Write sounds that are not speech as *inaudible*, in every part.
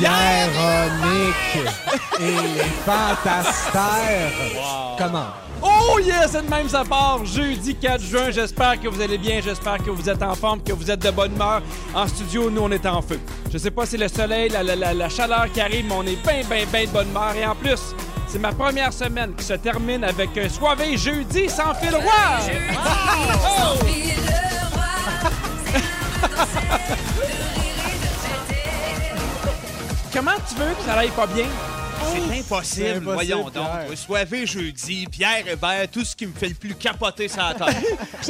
Pierre-Onic et les. Comment? Oh yes, c'est de même ça part. Jeudi 4 juin, j'espère que vous allez bien, j'espère que vous êtes en forme, que vous êtes de bonne humeur. En studio, nous, on est en feu. Je sais pas si le soleil, la, la- la- la chaleur qui arrive, mais on est bien, bien, bien de bonne humeur. Et en plus, c'est ma première semaine qui se termine avec un soirée jeudi sans fil roi. *laughs* Comment tu veux que ça aille pas bien? C'est C'est impossible, impossible, voyons Pierre. donc. Soivé jeudi, Pierre Hébert, tout ce qui me fait le plus capoter sa tête. *laughs*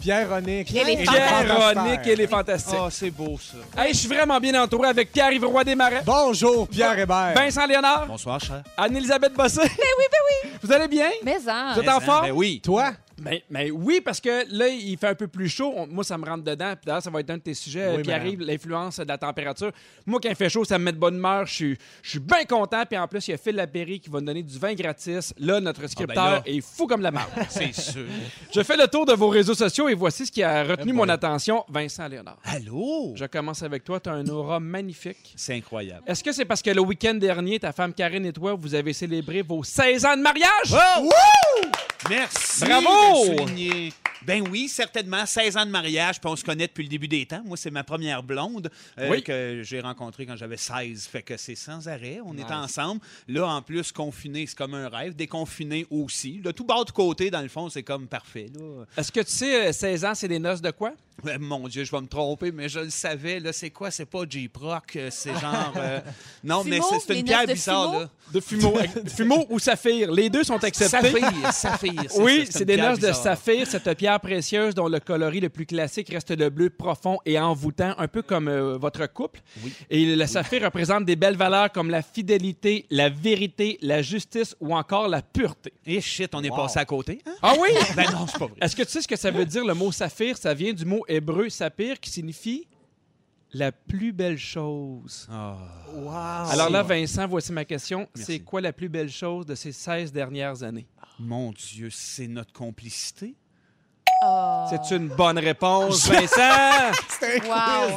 Pierre-Onic Et les les Pierre-Onic et les fantastiques. Ah, c'est beau, ça. Hey, je suis vraiment bien entouré avec Pierre-Yves Roy Desmarais, Bonjour, Pierre Hébert. Vincent Léonard, Bonsoir, cher. Anne-Elisabeth Bossé. Ben oui, ben oui. Vous allez bien? Mais en. Vous êtes en forme? Ben oui. Toi? Mais, mais oui, parce que là, il fait un peu plus chaud. On- moi, ça me rentre dedans. Puis d'ailleurs, ça va être un de tes sujets Oui, qui madame. arrive, l'influence de la température. Moi, quand il fait chaud, ça me met de bonne humeur. Je suis, je suis bien content. Puis en plus, il y a Phil Lapéry qui va nous donner du vin gratis. Là, notre scripteur là. est fou comme la marde. *laughs* C'est sûr. Je fais le tour de vos réseaux sociaux et voici ce qui a retenu Eh mon attention. Vincent Léonard. Allô? Je commence avec toi. Tu as un aura magnifique. C'est incroyable. Est-ce que c'est parce que le week-end dernier, ta femme Karine et toi, vous avez célébré vos 16 ans de mariage? Oh! Merci Bravo! De le souligner. Ben oui, certainement. 16 ans de mariage, puis on se connaît depuis le début des temps. Moi, c'est ma première blonde euh, Oui. que j'ai rencontrée quand j'avais 16. Fait que c'est sans arrêt. On Nice. est ensemble. Là, en plus, confiné, c'est comme un rêve. Déconfiné aussi. De tout bas de côté, dans le fond, c'est comme parfait. Est-ce que tu sais, euh, 16 ans, c'est des noces de quoi? Euh, Mon Dieu, je vais me tromper, mais je le savais. Là, c'est quoi? C'est pas J-Proc. euh, C'est genre... euh, *laughs* Non, mais c'est- une pierre de bizarre, là. De fumeau. fumeau ou saphir? Les deux sont acceptés. Saphir, saphir. *laughs* Oui, c'est des noces de saphir, cette pierre précieuse dont le coloris le plus classique reste le bleu profond et envoûtant, un peu comme euh, votre couple. Oui. Et le saphir représente des belles valeurs comme la fidélité, la vérité, la justice ou encore la pureté. Et shit, on est Wow. passé à côté. hein? Ah oui? *laughs* Ben non, c'est pas vrai. Est-ce que tu sais ce que ça veut dire le mot saphir? Ça vient du mot hébreu saphir qui signifie la plus belle chose. Wow. Alors là, Vincent, voici ma question. C'est quoi la plus belle chose de ces 16 dernières années? Mon Dieu, c'est notre complicité. Oh. C'est une bonne réponse, *laughs* Vincent! Wow.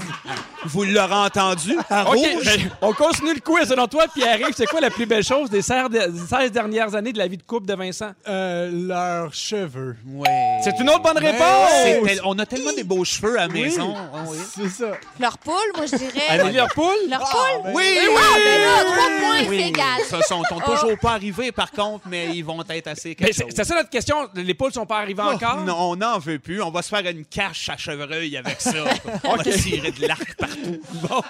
Vous l'aurez entendu à rouge? ben, on continue le quiz. Selon toi, Pierre-Yves, c'est quoi la plus belle chose des 16 dernières années de la vie de couple de Vincent? Euh, leurs cheveux. Ouais. C'est une autre bonne réponse! Tel- On a tellement des beaux cheveux à la maison. Oui. Ah oui. C'est ça. Leur poule, moi, je dirais. Annélie Poule? Leur Ah, poule? ben- Oui, Ah, ben là, trois points, Oui, c'est égal. Ça sont, sont toujours pas arrivés, par contre, mais ils vont être assez Ben, c'est ça notre question. Les poules sont pas arrivées encore? Oh, non, on n'en veut plus. On va se faire une cache à chevreuil avec ça. *laughs* On va tirer de l'arc partout. Bon.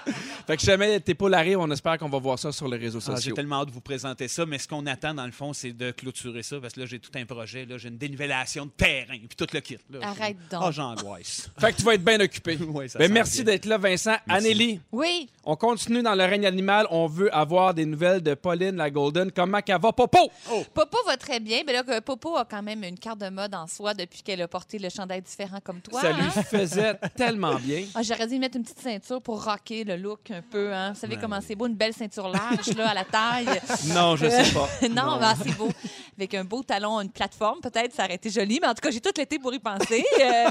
Fait que si jamais tes poules arrivent, on espère qu'on va voir ça sur les réseaux Ah, j'ai sociaux. tellement hâte de vous présenter ça, mais ce qu'on attend, dans le fond, c'est de clôturer ça, parce que là, j'ai tout un projet. Là, j'ai une dénivellation de terrain, puis tout le kit. Là. Arrête donc. Ah, j'angoisse. *laughs* Fait que tu vas être bien occupé. *laughs* Ça Ben, merci bien. d'être là, Vincent. Merci. Annélie, Oui. on continue dans le règne animal. On veut avoir des nouvelles de Pauline la Golden. Comment qu'elle va, Popo? Popo va très bien. Mais là, Popo a quand même une carte de mode en soi depuis qu'elle a porté le chandail différent comme toi. ça lui hein? *laughs* faisait tellement bien. Ah, J'aurais dû mettre une petite ceinture pour rocker le look un peu. Hein. Vous savez Ouais, comment c'est beau, une belle ceinture large là, à la taille. *laughs* Non, je sais pas. *laughs* non, ben, c'est beau. Avec un beau talon, une plateforme, peut-être, ça aurait été joli. Mais en tout cas, j'ai tout l'été pour y penser. Euh,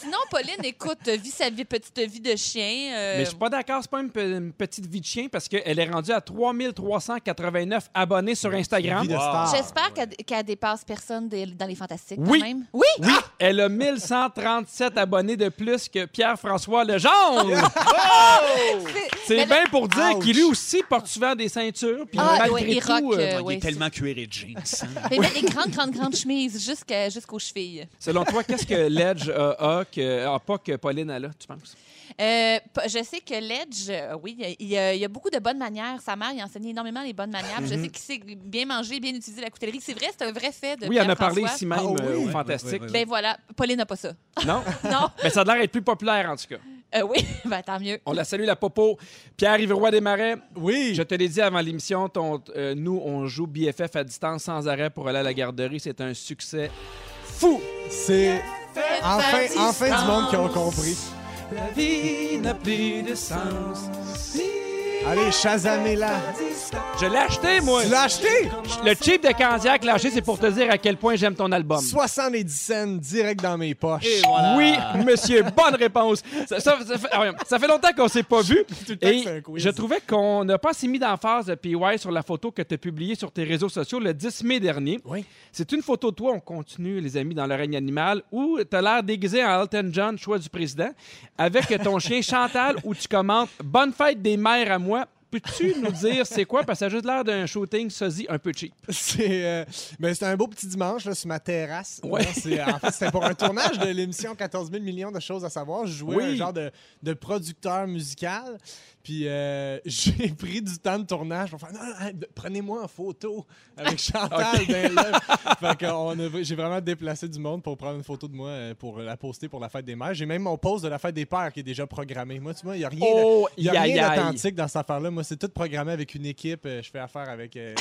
sinon, Pauline, écoute, vit sa vie, petite vie de chien. euh, Mais je suis pas d'accord, c'est pas une, pe- une petite vie de chien parce qu'elle est rendue à 3389 abonnés sur Instagram. Wow. J'espère qu'elle qu'elle dépasse personne des- dans les fantastiques, Oui. quand même. Oui! Oui, elle a 1137 abonnés de plus que Pierre-François Legendre. *laughs* C'est bien pour dire qu'il lui aussi porte souvent des ceintures. Puis Ah, malgré ouais, il tout, rock, euh, euh, il oui, est tellement cuiré de jeans. hein. *laughs* Mais met des grandes, grandes, grandes chemises jusqu'à- jusqu'aux chevilles. selon toi, qu'est-ce que Ledge a, a que, a pas que Pauline a là, tu penses? Euh, je sais que Ledge, euh, oui, il y a- il y, a, a beaucoup de bonnes manières. Sa mère, il enseignait énormément les bonnes manières. Je sais qu'il sait bien manger, bien utiliser la coutellerie. C'est vrai, c'est un vrai fait de Oui, on a parlé ici même Ah oui. euh, au Ouais, Fantastique. Ben voilà, Pauline n'a pas ça. Non? *laughs* Non, Mais ça a l'air d'être plus populaire, en tout cas. Euh, oui, *laughs* ben tant mieux. On la salue, la popo. Pierre-Yves Roy Desmarais, Oui. je te l'ai dit avant l'émission, ton- euh, nous, on joue BFF à distance sans arrêt pour aller à la garderie. C'est un succès fou. C'est enfin, enfin du monde qui ont compris. La vie n'a plus de sens. Allez, Shazamé-la. Je l'ai acheté, moi. Tu l'as acheté? Le cheap de Candiac, lâché, c'est pour te dire à quel point j'aime ton album. 70 cents direct dans mes poches. Et voilà. Oui, monsieur, bonne réponse. Ça, ça- ça fait, ah ça fait longtemps qu'on s'est pas vu. *laughs* le temps que Et c'est un quiz. je trouvais qu'on n'a pas assez mis d'emphase de PY sur la photo que tu as publiée sur tes réseaux sociaux le 10 mai dernier. Oui. C'est une photo de toi, on continue, les amis, dans le règne animal, où tu as l'air déguisé en Elton John, choix du président, avec ton chien Chantal, où tu commentes Bonne fête des mères à moi. Peux-tu nous dire c'est quoi? Parce que ça a juste l'air d'un shooting sosie un peu cheap. *laughs* C'est euh, ben, c'était un beau petit dimanche là, sur ma terrasse. Ouais. C'est- en fait, c'était pour un tournage de l'émission 14 000 millions de choses à savoir. Je jouais Oui. un genre de, de producteur musical. Puis euh, *laughs* j'ai pris du temps de tournage pour faire non, prenez-moi en photo avec *laughs* Chantal j'ai vraiment déplacé du monde pour prendre une photo de moi euh, pour la poster pour la fête des mères. J'ai même mon post de la fête des pères qui est déjà programmé. Moi, tu vois, il n'y a rien Oh, a rien d'authentique dans cette affaire-là. Moi, c'est tout programmé avec une équipe. Euh, Je fais affaire avec euh,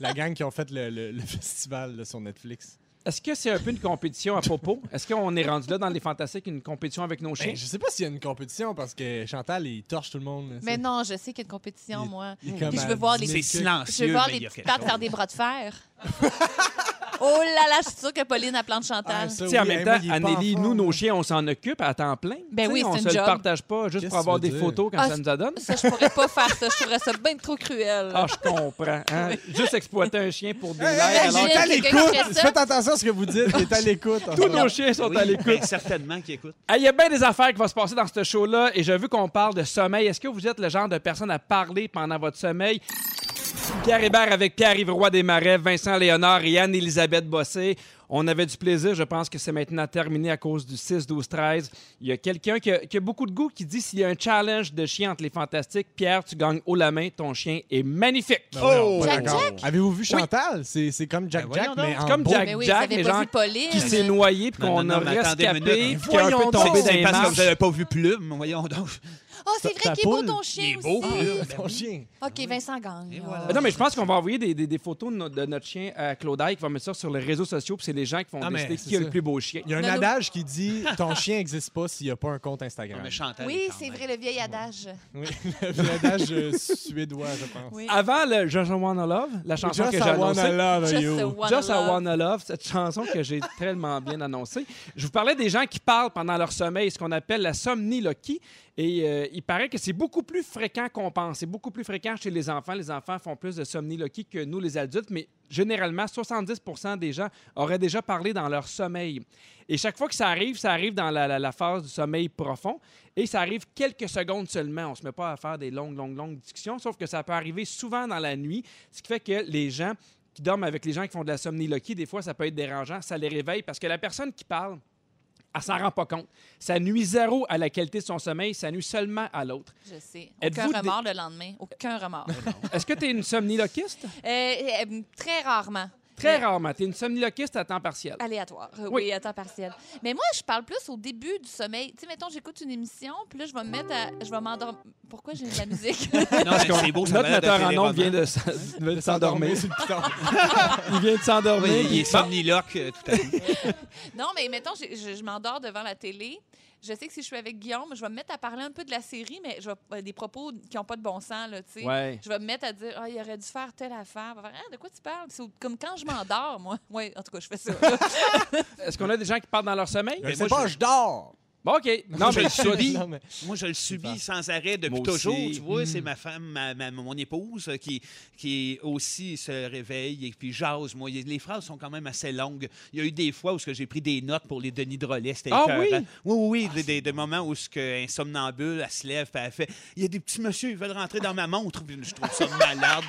la gang qui ont fait le, le- le *laughs* festival là, sur Netflix. Est-ce que c'est un peu une compétition à propos? Est-ce qu'on est rendu là dans les fantastiques, une compétition avec nos chiens? Ben, je sais pas s'il y a une compétition parce que Chantal, il torche tout le monde. là, Mais non, je sais qu'il y a une compétition, Il- moi. il Puis je veux voir les 10 C'est 000 Je veux voir les petites pattes faire des bras de fer. *laughs* oh là là, je suis sûre que Pauline a plante Chantal. Ah, ça, Tu sais, en oui, même temps, Anneli, nous, nos chiens, on s'en occupe à temps plein. Ben oui, on c'est se le partage pas juste pour avoir des photos quand Ah, ça nous en donne. Ça, je pourrais pas faire ça. Je trouverais ça bien trop cruel. Ah, je comprends. hein. *laughs* Juste exploiter un chien pour des Hey, alors ça. Faites attention ce que vous dites. Il est à l'écoute. en tous nos chiens sont Oui, à l'écoute. ben, certainement qui écoute. Ah, Il y a bien des affaires qui vont se passer dans ce show-là et je veux qu'on parle de sommeil. Est-ce que vous êtes le genre de personne à parler pendant votre sommeil? Pierre Hébert avec Pierre-Yves Roy Desmarais, Vincent Léonard et Anne-Élisabeth Bossé. On avait du plaisir. Je pense que c'est maintenant terminé à cause du 6, 12, 13. Il y a quelqu'un qui, a- qui a beaucoup de goût qui dit s'il y a un challenge de chien entre les fantastiques, Pierre, tu gagnes haut la main. Ton chien est magnifique. Ben voyons, pas Jack. Jack? Avez-vous vu Chantal? C'est c'est comme Jack Ben Jack, mais en comme beau. Jack Mais oui, Jack, vu Pauline. qui s'est noyé puis qu'on a mais rescapé puis qui a un peu Voyons tombé donc. dans C'est les parce que vous n'avez pas vu Plume. Voyons donc. Oh, c'est Ta- vrai ta qu'il est beau poule, ton chien il est aussi. beau, *laughs* Ah, ton chien. OK, Vincent gagne. Et là. voilà. Ah Non, mais je pense qu'on va envoyer des, des- des photos de, no- de notre chien à Claudaille qui va mettre ça sur les réseaux sociaux, puis c'est les gens qui vont Ah, mais décider c'est qui a ça. le plus beau chien. Il y a un Non, non. adage qui dit *laughs* ton chien n'existe pas s'il n'y a pas un compte Instagram. Mais Chantal Oui, est quand c'est même- vrai, le vieil adage. Oui, l'adage euh, suédois, je pense. Oui. Avant le Just I Wanna Love, la chanson Just que I j'ai wanna annoncée. love Just you. a wanna Just I love. Wanna Love, cette chanson que j'ai tellement bien annoncée. Je vous parlais des gens qui parlent pendant leur sommeil, ce qu'on appelle la somniloquie. Et euh, il paraît que c'est beaucoup plus fréquent qu'on pense. C'est beaucoup plus fréquent chez les enfants. Les enfants font plus de somniloquie que nous, les adultes, mais généralement, 70% des gens auraient déjà parlé dans leur sommeil. Et chaque fois que ça arrive, ça arrive dans la, phase du sommeil profond. Et ça arrive quelques secondes seulement. On ne se met pas à faire des longues, longues, longues discussions, sauf que ça peut arriver souvent dans la nuit, ce qui fait que les gens qui dorment avec les gens qui font de la somniloquie, des fois, ça peut être dérangeant. Ça les réveille parce que la personne qui parle, elle s'en rend pas compte. Ça nuit zéro à la qualité de son sommeil, ça nuit seulement à l'autre. Je sais. Aucun des- remords le lendemain. Aucun remords. *laughs* Est-ce que tu es une somniloquiste? Euh, euh, très rarement. Très rarement. Tu es une somniloquiste à temps partiel. Aléatoire. Euh, Oui. Oui. à temps partiel. Mais moi, je parle plus au début du sommeil. Tu sais, mettons, j'écoute une émission, puis là, je vais me mettre à. Je vais m'endormir. Pourquoi j'ai de la musique? *laughs* Non, c'est beau, ça Notre metteur en ondes vient de de s'endormir. *laughs* Il vient de s'endormir. Oui, il est somniloque, euh, tout à fait. *laughs* non, mais mettons, je m'endors devant la télé. Je sais que si je suis avec Guillaume, je vais me mettre à parler un peu de la série, mais je vais, euh, des propos qui n'ont pas de bon sens, là, tu sais. Ouais. Je vais me mettre à dire, ah, il aurait dû faire telle affaire. Faire, Ah, de quoi tu parles? C'est comme quand je m'endors, moi. Oui, en tout cas, je fais ça. *laughs* Est-ce qu'on a des gens qui parlent dans leur sommeil? Je Mais sais moi, pas, je- je dors. Bon, OK. Non, je le *laughs* subis. Non, mais- Moi, je le subis sans arrêt depuis toujours. Tu vois, c'est ma femme, ma, ma- mon épouse, euh, qui, qui aussi se réveille et puis jase. Moi, les phrases sont quand même assez longues. Il y a eu des fois où j'ai pris des notes pour les Denis Drolet. C'était Ah oui? Oui, oui, oui. Des, des moments où ce que un somnambule, elle se lève et elle fait Il y a des petits messieurs, ils veulent rentrer dans ma montre. Je trouve ça malade.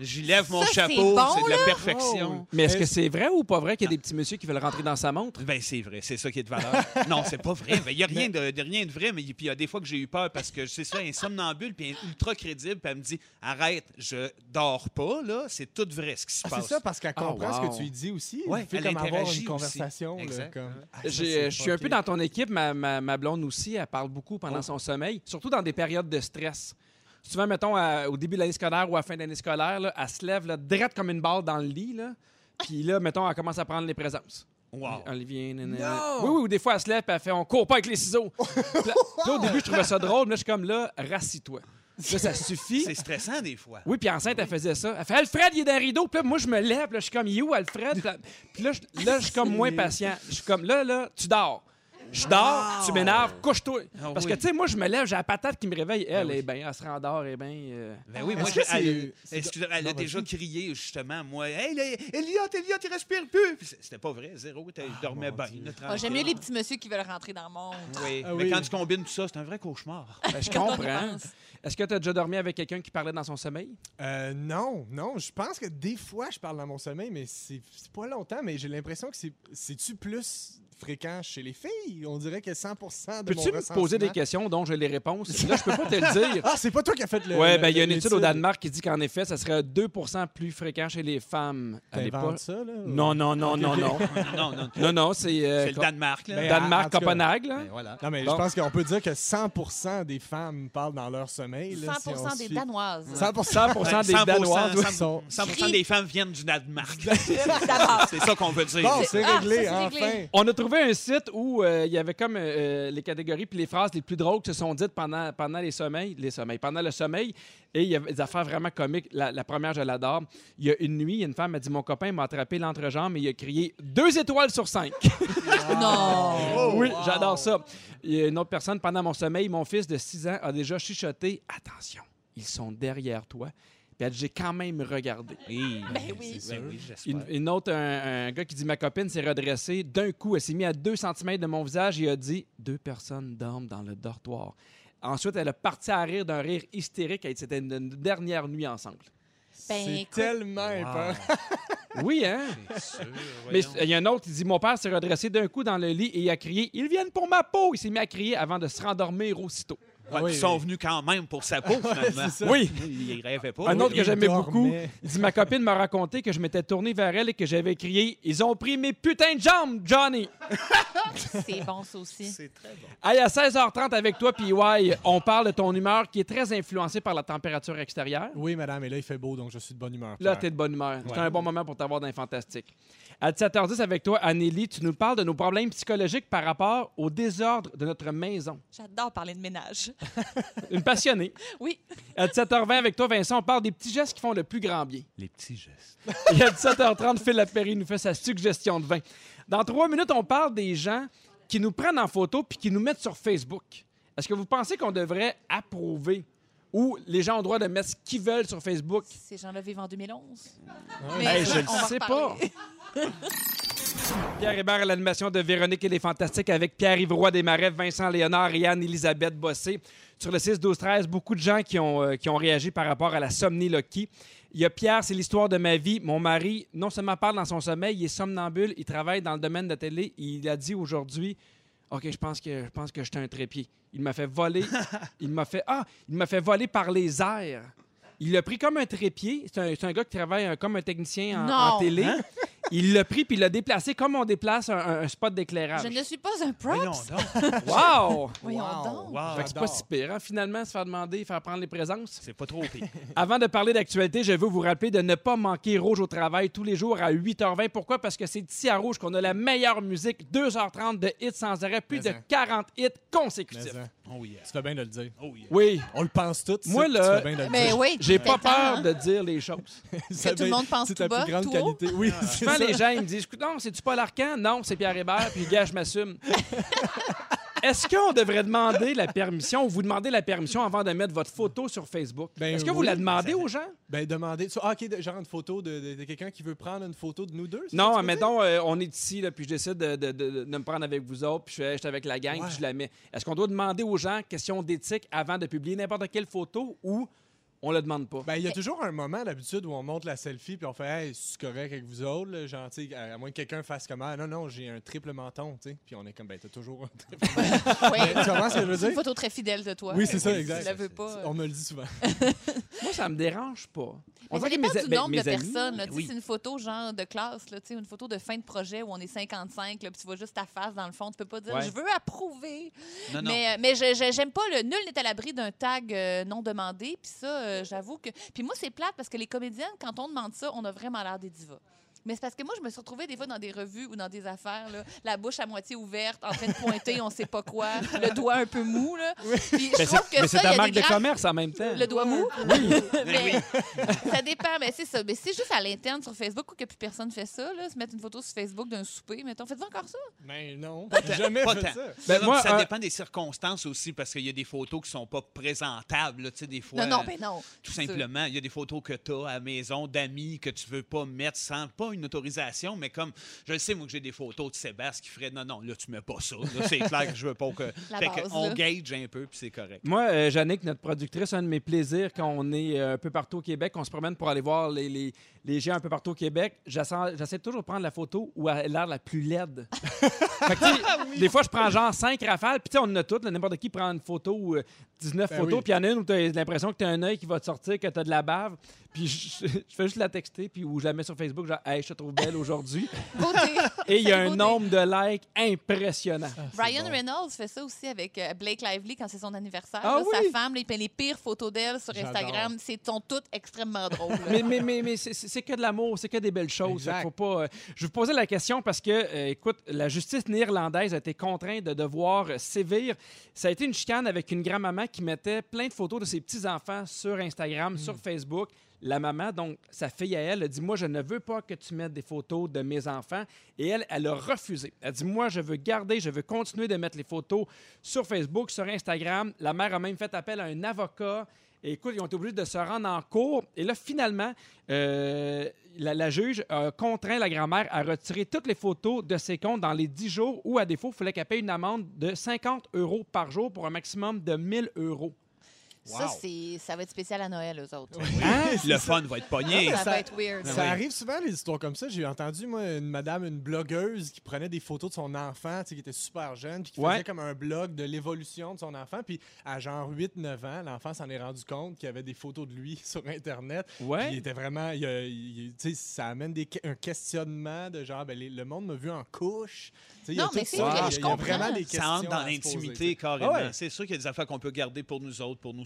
J'y lève mon Ça, c'est chapeau, bon, c'est de la Oh, perfection. Mais est-ce que Est-ce- c'est vrai ou pas vrai qu'il y a des petits messieurs qui veulent rentrer dans sa montre? Ben, c'est vrai, c'est ça qui est de valeur. *laughs* non, c'est pas vrai. Il n'y a rien de, de- rien de vrai, mais puis il y a des fois que j'ai eu peur parce que c'est ça, un somnambule, puis un ultra crédible, puis elle me dit Arrête, je dors pas, là, c'est tout vrai ce qui se Ah, passe. c'est ça, parce qu'elle Ah, comprend ce wow. que tu lui dis aussi. Ouais, Elle fait elle comme avoir interagit une aussi. conversation. là, Exact. comme- Ah, ça, J'ai- c'est Je suis un fucké. peu dans ton équipe. Ma, ma, ma blonde aussi, elle parle beaucoup Oh. pendant son sommeil, surtout dans des périodes de stress. Souvent, mettons, à- au début de l'année scolaire ou à la fin de l'année scolaire, là, elle se lève là, drette comme une balle dans le lit. Là. Puis là, mettons, elle commence à prendre les présences. Wow. Olivier, nanana. Non! Oui, oui, ou des fois, elle se lève et elle fait On court pas avec les ciseaux. *laughs* Là, là, au début, je trouvais ça drôle, mais là, je suis comme là, rassis-toi. Là, ça suffit. C'est stressant des fois. Oui, puis enceinte, elle faisait ça. Elle fait Alfred, il est dans le rideau. Puis là, moi, je me lève. Là, je suis comme, il est où, Alfred? Puis là- Puis là, je, là, je suis comme moins patient. Je suis comme, là, là, tu dors. Je dors, tu m'énerves, couche-toi. Ah Parce oui. que, tu sais, moi, je me lève, j'ai la patate qui me réveille. Elle, oui. est bien, elle se rendort, elle est bien. euh, Ben oui, Est-ce moi, que je- c'est- elle, excusez, elle Non, a déjà crié, justement, moi, Hey, là, Elliot, Elliot, il respire plus. C'était pas vrai, zéro. Il dormait mon bien. Ah, J'aime mieux les petits messieurs qui veulent rentrer dans le monde. Oui. Ah Mais oui. quand tu combines tout ça, c'est un vrai cauchemar. ben, je comprends. Est-ce que tu as déjà dormi avec quelqu'un qui parlait dans son sommeil? Euh, non, non. Je pense que des fois, je parle dans mon sommeil, mais c'est pas longtemps. Mais j'ai l'impression que c'est- c'est-tu plus fréquent chez les filles? On dirait que 100 de mon Peux-tu me poser des questions dont j'ai les réponses? Là, je peux pas te le dire. *laughs* Ah, c'est pas toi qui as fait le. Oui, ben, il y a une étude au Danemark qui dit qu'en effet, ça serait 2% plus fréquent chez les femmes à l'époque. Ça, là? ou- Non, non, non, non, *laughs* non. non, non. Non, non, c'est. euh, C'est le Danemark, là. Ben, Danemark, en tout cas, Copenhague, là. Ben, voilà. Non, mais Bon. je pense qu'on peut dire que 100 des femmes parlent dans leur sommeil. Là, 100 si on des suit. Danoises. 100 100 des 100%, Danoises. oui. 100%, sont- 100% des femmes viennent du Danemark. *laughs* C'est ça qu'on veut dire. Bon, c'est Ah, réglé, ça, c'est réglé. enfin. On a trouvé un site où euh, il y avait comme euh, les catégories puis les phrases les plus drôles qui se sont dites pendant, pendant les sommeils, les sommeils, pendant le sommeil. Et il y avait des affaires vraiment comiques. La, la première, je l'adore. Il y a une nuit, il y a une femme m'a dit Mon copain m'a attrapé l'entrejambe et il a crié deux étoiles sur cinq. *laughs* Non. oui, j'adore ça. Il y a une autre personne, pendant mon sommeil, mon fils de 6 ans a déjà chuchoté Attention, ils sont derrière toi. Puis elle dit, j'ai quand même regardé. Oui, Ben oui. Ben oui, j'espère. Une, une autre, un, un gars qui dit Ma copine s'est redressée. D'un coup, elle s'est mise à 2 cm de mon visage et a dit Deux personnes dorment dans le dortoir. Ensuite, elle a parti à rire d'un rire hystérique. et C'était une, une dernière nuit ensemble. Ben, C'est écoute- tellement Wow. *laughs* Oui, hein? C'est sûr, Mais il y a un autre qui dit Mon père s'est redressé d'un coup dans le lit et il a crié Ils viennent pour ma peau. Il s'est mis à crier avant de se rendormir aussitôt. Ah oui, ils sont oui. venus quand même pour sa peau, *laughs* finalement. Oui. *laughs* Ils rêvaient pas. Un autre que j'aimais beaucoup, il dit Ma copine m'a raconté que je m'étais tourné vers elle et que j'avais crié Ils ont pris mes putains de jambes, Johnny. *laughs* C'est bon, ça aussi. C'est très bon. Hey, à 16h30 avec toi, puis ouais, on parle de ton humeur qui est très influencée par la température extérieure. Oui, madame, et là, il fait beau, donc je suis de bonne humeur. Là, Pierre. t'es de bonne humeur. C'est un bon moment pour t'avoir dans les fantastiques. À 17h10 avec toi, Anneli, tu nous parles de nos problèmes psychologiques par rapport au désordre de notre maison. J'adore parler de ménage. *laughs* Une passionnée. *laughs* Oui. À 17h20 avec toi, Vincent, on parle des petits gestes qui font le plus grand bien. Les petits gestes. *laughs* Et à 17h30, Phil Lapéry nous fait sa suggestion de vin. Dans trois minutes, on parle des gens qui nous prennent en photo puis qui nous mettent sur Facebook. Est-ce que vous pensez qu'on devrait approuver ou les gens ont le droit de mettre ce qu'ils veulent sur Facebook? Ces gens-là vivent en 2011. Ouais. Mais Hey, je va sais reparler. *laughs* Pierre Hébert à l'animation de Véronique et les Fantastiques avec Pierre-Yves Roy Desmarais, Vincent Léonard et Anne-Élisabeth Bossé. Sur le 6-12-13, beaucoup de gens qui ont, euh, qui ont réagi par rapport à la somniloquie. Il y a Pierre, c'est l'histoire de ma vie. Mon mari, non seulement parle dans son sommeil, il est somnambule, il travaille dans le domaine de la télé. Il a dit aujourd'hui OK, je pense que je pense que j'étais un trépied. Il m'a fait voler. *laughs* il m'a fait Ah, il m'a fait voler par les airs. Il l'a pris comme un trépied. C'est un, c'est un gars qui travaille euh, comme un technicien en, en Non. télé. Hein? *laughs* Il l'a pris puis il l'a déplacé comme on déplace un, un- un spot d'éclairage. Je ne suis pas un Voyons props. donc. *laughs* Wow! Voyons Wow. donc. Wow. Fait que c'est pas si pire, hein, finalement, se faire demander, faire prendre les présences. C'est pas trop pire. *laughs* Avant de parler d'actualité, je veux vous rappeler de ne pas manquer Rouge au travail tous les jours à 8h20. Pourquoi? Parce que c'est ici à Rouge qu'on a la meilleure musique, 2h30 de hits sans arrêt, plus Mais de hein. 40 hits Mais, consécutifs. hein, Oh yeah. tu fais bien de le dire. Oh yeah. Oui, On le pense tous. Moi, là- Tu fais bien de le Mais dire. oui. j'ai pas peur hein? de dire les choses. *laughs* Ça tout le monde pense C'est tout ta bas, plus grande tout haut. qualité. Oui, c'est Souvent, ça. les gens ils me disent Écoute, non, c'est-tu Paul Arcan? Non, c'est Pierre Hébert, puis gars, je m'assume. *laughs* Est-ce qu'on devrait demander la permission ou vous demandez la permission avant de mettre votre photo sur Facebook? Ben Est-ce que vous la demandez aux gens? Ben, demander. Ah, OK, genre une photo de, de- de quelqu'un qui veut prendre une photo de nous deux? Non, admettons, euh, on est ici, là, puis je décide de, de- me prendre avec vous autres, puis je suis avec la gang, Ouais. puis je la mets. Est-ce qu'on doit demander aux gens, question d'éthique, avant de publier n'importe quelle photo ou on le demande pas. Ben, il y a toujours un moment d'habitude où on monte la selfie puis on fait Hey, c'est correct avec vous autres, là, genre, tu sais, à, à moins que quelqu'un fasse comme Ah, non, non, j'ai un triple menton, tu sais. Puis on est comme Ben, t'as toujours un triple Oui. menton. *laughs* tu comprends ce que je veux C'est une dire? photo très fidèle de toi. Oui, c'est ça, exact. Tu la veux pas. On me le dit souvent. *laughs* Moi, ça me dérange pas. Mais ça dépend mes- du nombre de personnes. oui. C'est une photo genre de classe, là, tu sais, une photo de fin de projet où on est 55, là, puis tu vois juste ta face dans le fond. Tu peux pas dire Ouais. je veux approuver. Non, non. Mais, euh, mais je- je- j'aime pas le nul n'est à l'abri d'un tag euh, non demandé. Puis ça, euh, j'avoue que. Puis moi, c'est plate parce que les comédiennes, quand on demande ça, on a vraiment l'air des divas. Mais c'est parce que moi, je me suis retrouvée des fois dans des revues ou dans des affaires, là, la bouche à moitié ouverte, en train de pointer, on sait pas quoi, le doigt un peu mou. Là. Puis je Mais trouve que mais ça, c'est ta marque de commerce en même temps. le doigt mou? Ben *laughs* mais ça dépend, mais c'est ça. Mais c'est juste à l'interne sur Facebook ou que plus personne fait ça, là, se mettre une photo sur Facebook d'un souper. Mettons, faites-vous encore ça? Ben, non. J'ai jamais Pas fait tant. ça. Ben, moi, ça euh, dépend des circonstances aussi, parce qu'il y a des photos qui sont pas présentables. là, Tu sais, des fois, Non, non, ben non. tout simplement, il y a des photos que tu as à la maison d'amis que tu veux pas mettre sans pas une autorisation, mais comme je le sais, moi, que j'ai des photos de Sébastien qui ferait non, non, là, tu mets pas ça. C'est *laughs* clair que je veux pas que. La fait base, on là. gage un peu, puis c'est correct. Moi, euh, Jannick, notre productrice, un de mes plaisirs quand on est euh, un peu partout au Québec, on se promène pour aller voir les, les, les géants un peu partout au Québec, j'essaie j'essaie toujours de prendre la photo où elle a l'air la plus laide. *laughs* Fait que, tu sais, Des fois, je prends genre 5 rafales, puis tu sais, on en a toutes. N'importe qui prend une photo ou euh, 19 Ben photos, oui. puis il y en a une où tu as l'impression que tu as un œil qui va te sortir, que tu as de la bave. Puis je, je fais juste la texter, puis où je la mets sur Facebook, genre, hey, je te trouve belle aujourd'hui. *laughs* Beauté. Et il y a un beauté. nombre de likes impressionnant. Ryan Reynolds fait ça aussi avec euh, Blake Lively quand c'est son anniversaire. Ah là, oui? Sa femme, là, il fait les pires photos d'elle sur. Instagram. C'est sont toutes extrêmement drôles. mais mais, mais, mais c'est- que de l'amour, c'est que des belles choses. Faut pas, euh, je vous posais la question parce que, euh, écoute, la justice néerlandaise a été contrainte de devoir sévir. Ça a été une chicane avec une grand-maman qui mettait plein de photos de ses petits-enfants sur Instagram, sur Facebook. La maman, donc sa fille à elle, a dit Moi, je ne veux pas que tu mettes des photos de mes enfants. Et elle, elle a refusé. Elle a dit Moi, je veux garder, je veux continuer de mettre les photos sur Facebook, sur Instagram. La mère a même fait appel à un avocat. Et écoute, ils ont été obligés de se rendre en cours. Et là, finalement, euh, la, juge a contraint la grand-mère à retirer toutes les photos de ses comptes dans les 10 jours ou, à défaut, il fallait qu'elle paye une amende de 50 euros par jour pour un maximum de 1000 euros. Ça, c'est, ça va être spécial à Noël, eux autres. Hein? Le fun va être pogné. Ça, ça- va être weird. Ça oui. arrive souvent, les histoires comme ça. J'ai entendu, moi, une madame, une blogueuse qui prenait des photos de son enfant, tu sais, qui était super jeune, puis qui Ouais. faisait comme un blog de l'évolution de son enfant. Puis à genre 8-9 ans, l'enfant s'en est rendu compte qu'il y avait des photos de lui *laughs* sur Internet. Puis il était vraiment. il a- il- tu sais, ça amène des, un questionnement de genre, ben, les- le monde m'a vu en couche. Tu sais, il y a Non, mais c'est a- je comprends. vraiment des questions. Ça entre dans l'intimité carrément. Ah ouais. C'est sûr qu'il y a des affaires qu'on peut garder pour nous autres, pour nos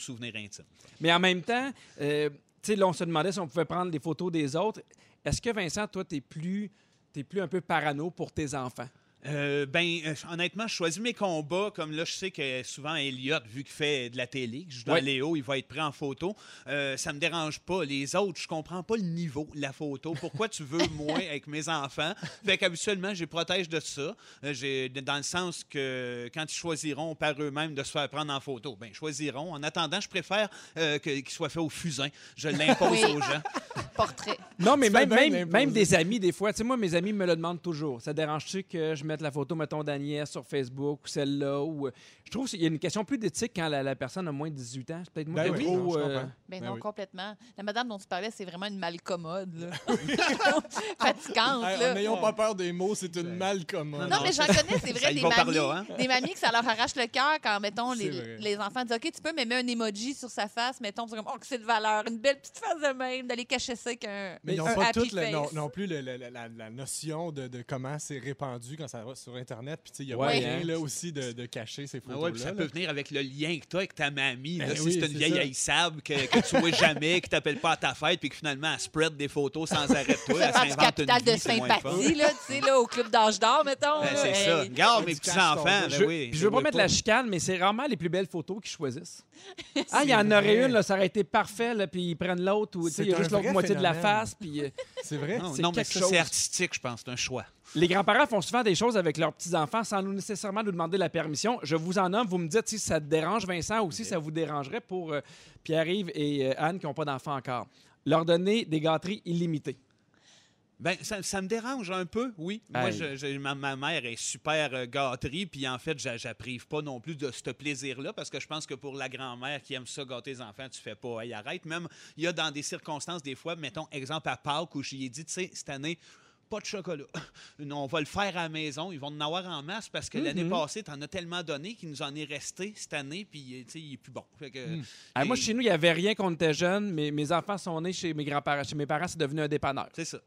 Mais en même temps, euh, tu on se demandait si on pouvait prendre des photos des autres. Est-ce que, Vincent, toi, t'es plus, t'es plus un peu parano pour tes enfants? Euh, ben, euh, honnêtement, je choisis mes combats. Comme là, je sais que souvent, Elliot, vu qu'il fait de la télé, que je joue dans Ouais. Léo, il va être pris en photo. Euh, ça me dérange pas. Les autres, je comprends pas le niveau de la photo. Pourquoi tu veux *laughs* moins avec mes enfants? Fait qu'habituellement, je les protège de ça. Euh, j'ai- dans le sens que quand ils choisiront par eux-mêmes de se faire prendre en photo, ben, ils choisiront. En attendant, je préfère euh, que- qu'ils soient fait au fusain. Je l'impose Oui. aux gens. *laughs* Portrait. Non, mais même, même, même des amis, des fois. Tu sais, moi, mes amis me le demandent toujours. Ça dérange-tu que je mette la photo, mettons, d'Agnès sur Facebook ou celle-là? Ou, euh, je trouve qu'il y a une question plus d'éthique quand la, la personne a moins de 18 ans. C'est peut-être moi Ben oui, non, trop... je euh. Ben, Ben non, oui. complètement. La madame dont tu parlais, c'est vraiment une malcommode. Là. *laughs* *laughs* Fatigante. Hey, là. N'ayons pas peur des mots, c'est une malcommode. Non, mais j'en connais, c'est vrai, des mamies, là, hein? des mamies que ça leur arrache le cœur quand, mettons, les, les enfants disent OK, tu peux, mais mets un emoji sur sa face, mettons, comme Oh, que c'est de valeur, une belle petite face de même, d'aller cacher ça avec un. Mais ils n'ont pas toute non, non plus le- le- la, la- la notion de, de comment c'est répandu quand ça va sur Internet. Puis tu sais, il y a Ouais, moyen hein. là, aussi de, de cacher ces Ah photos-là. ouais, ça là. peut venir avec le lien que tu as avec ta mamie. là. Ben si c'est une vieille haïssable que, que tu vois jamais, qui t'appelle pas à ta fête, puis que finalement, elle spread des photos sans arrêt de toi. Ça Elle s'invente une capital de vie, fun. sympathie, là, tu sais, là, au club d'âge d'or, mettons. Ben, c'est ça. Hey. Regarde mes petits-enfants. Ben Je, oui. puis je veux pas mettre la chicane, mais c'est rarement les plus belles photos qui choisissent. *laughs* Ah, il y en aurait une, là, ça aurait été parfait, là, puis ils prennent l'autre, ou il y a juste l'autre moitié de la face, puis... euh, C'est vrai? Non, c'est quelque ça, chose. c'est artistique, je pense. C'est un choix. Les grands-parents font souvent des choses avec leurs petits-enfants sans nous nécessairement nous demander la permission. Je vous en nomme, vous me dites si ça te dérange, Vincent, ou si ça vous dérangerait pour euh, Pierre-Yves et euh, Anne qui n'ont pas d'enfants encore. Leur donner des gâteries illimitées. Ben, ça, ça me dérange un peu, oui. Moi, Hey. je- je- ma, ma mère est super euh, gâterie, puis en fait, j'a- j'apprive pas non plus de ce plaisir-là, parce que je pense que pour la grand-mère qui aime ça gâter les enfants, tu fais pas, hey, arrête. Même, il y a dans des circonstances, des fois, mettons, exemple à Pâques, où j'y ai dit, tu sais, cette année, pas de chocolat. *laughs* Non, on va le faire à la maison. Ils vont en avoir en masse parce que l'année passée, tu en as tellement donné qu'il nous en est resté cette année, puis tu sais, il est plus bon. Fait que, Ah, moi, chez nous, il n'y avait rien quand on était jeunes. mais mes enfants sont nés chez mes grands-parents. Chez mes parents, c'est devenu un dépanneur. C'est ça.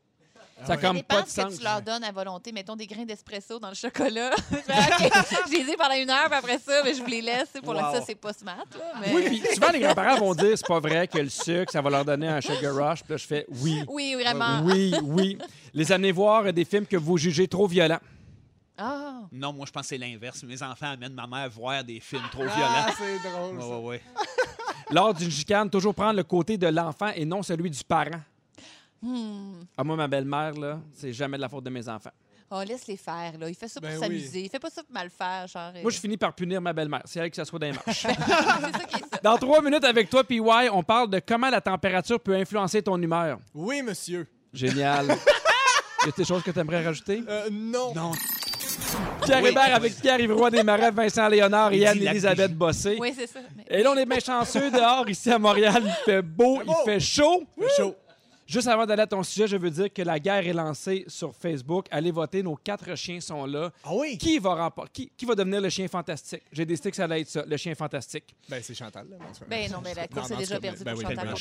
Ça a Ça comme dépend pas de ce que sens. tu leur donnes à volonté. Mettons des grains d'espresso dans le chocolat. *laughs* Je les ai pendant une heure, puis après ça, mais je vous les laisse. Pour Wow. ça, c'est pas smart. Là, mais... Oui, puis souvent, les grands-parents vont dire c'est pas vrai que le sucre, ça va leur donner un sugar rush. Puis là, je fais oui. Oui, vraiment. Oui, oui. Les amener voir des films que vous jugez trop violents. Ah. Non, moi, je pense que c'est l'inverse. Mes enfants amènent ma mère voir des films trop Ah, violents. c'est drôle. Ouais, ça. ouais, ouais. *laughs* Lors d'une chicane, toujours prendre le côté de l'enfant et non celui du parent. Hmm. Ah, moi, ma belle-mère, là, c'est jamais de la faute de mes enfants. Oh, laisse-les faire. Là. Il fait ça pour Ben s'amuser. Il fait pas ça pour mal faire. Genre, Moi, je finis par punir ma belle-mère. C'est elle qui s'assoit dans les marches. *laughs* c'est ça qui est ça. Dans trois minutes avec toi, PY, on parle de comment la température peut influencer ton humeur. Oui, monsieur. Génial. y a des choses que tu aimerais rajouter? Euh, non. Non, Pierre Oui. Hébert avec Pierre-Yves Roy Desmarais, Vincent Léonard et Il Anne-Élisabeth Bossé. Oui, c'est ça. Mais- Et là, on est bien chanceux dehors, ici à Montréal. Il fait beau, il fait chaud. Fait chaud. Juste avant d'aller à ton sujet, je veux dire que la guerre est lancée sur Facebook. Allez voter, nos quatre chiens sont là. Ah oui? Qui va, rempor- qui, qui va devenir le chien fantastique? J'ai décidé que ça allait être ça, le chien fantastique. Ben, c'est Chantal. Là. Ben non, mais la course est déjà perdue ben pour oui, Chantal ben pour oui,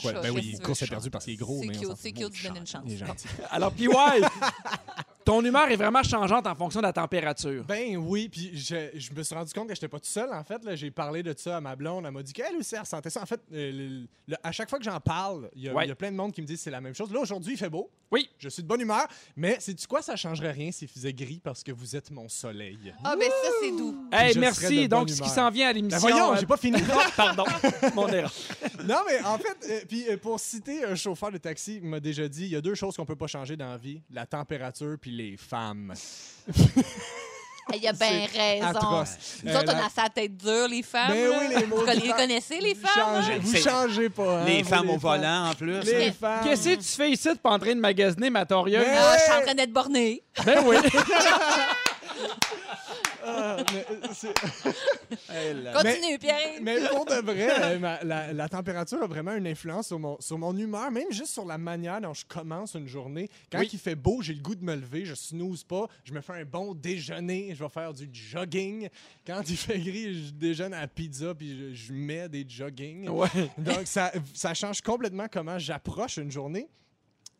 Chantal. Ben oui, qu'est-ce que tu course est perdue parce qu'il est gros, C'est cute, c'est cute, tu donnes une chance. Il est gentil. Alors, PY, *laughs* ton humeur est vraiment changeante en fonction de la température. Ben oui, puis je, je me suis rendu compte que j'étais pas tout seul. En fait, là, j'ai parlé de ça à ma blonde. Elle m'a dit qu'elle aussi, elle ressentait ça. En fait, euh, le- le- à chaque fois que j'en parle, il y, a- Ouais. il y a plein de monde qui me dit que c'est la même chose. Là, aujourd'hui, il fait beau. Oui. Je suis de bonne humeur. Mais c'est du quoi, ça changerait rien s'il faisait gris parce que vous êtes mon soleil. Ah, ben ça, c'est doux. Hey, Je merci. Donc, ce qui s'en vient à Ben l'émission. voyons, euh, j'ai pas fini. *laughs* Pardon, *laughs* mon erreur. non, mais en fait, euh, puis euh, pour citer un chauffeur de taxi, il m'a déjà dit il y a deux choses qu'on peut pas changer dans la vie la température puis les femmes. *laughs* Il a bien raison. Atroce. Nous Euh, autres, on la- a sa tête dure, les femmes. Ben oui, les Vous maudites les connaissez, les Vous femmes? changez, hein? vous changez pas. hein, les vous, femmes les au volant en plus. Les femmes. Qu'est-ce que tu fais ici de pas en train de magasiner ma torieuse? Mais- Ah, je suis en train d'être bornée. Ben oui. *laughs* Ah, mais, euh, *laughs* Continue, Pierre. Mais pour de vrai, euh, ma- la, la température a vraiment une influence sur mon, sur mon humeur, même juste sur la manière dont je commence une journée. Quand Oui. il fait beau, j'ai le goût de me lever, je snooze pas, je me fais un bon déjeuner, je vais faire du jogging. Quand il fait gris, je déjeune à la pizza puis je, je mets des jogging. Ouais. Donc ça, ça change complètement comment j'approche une journée.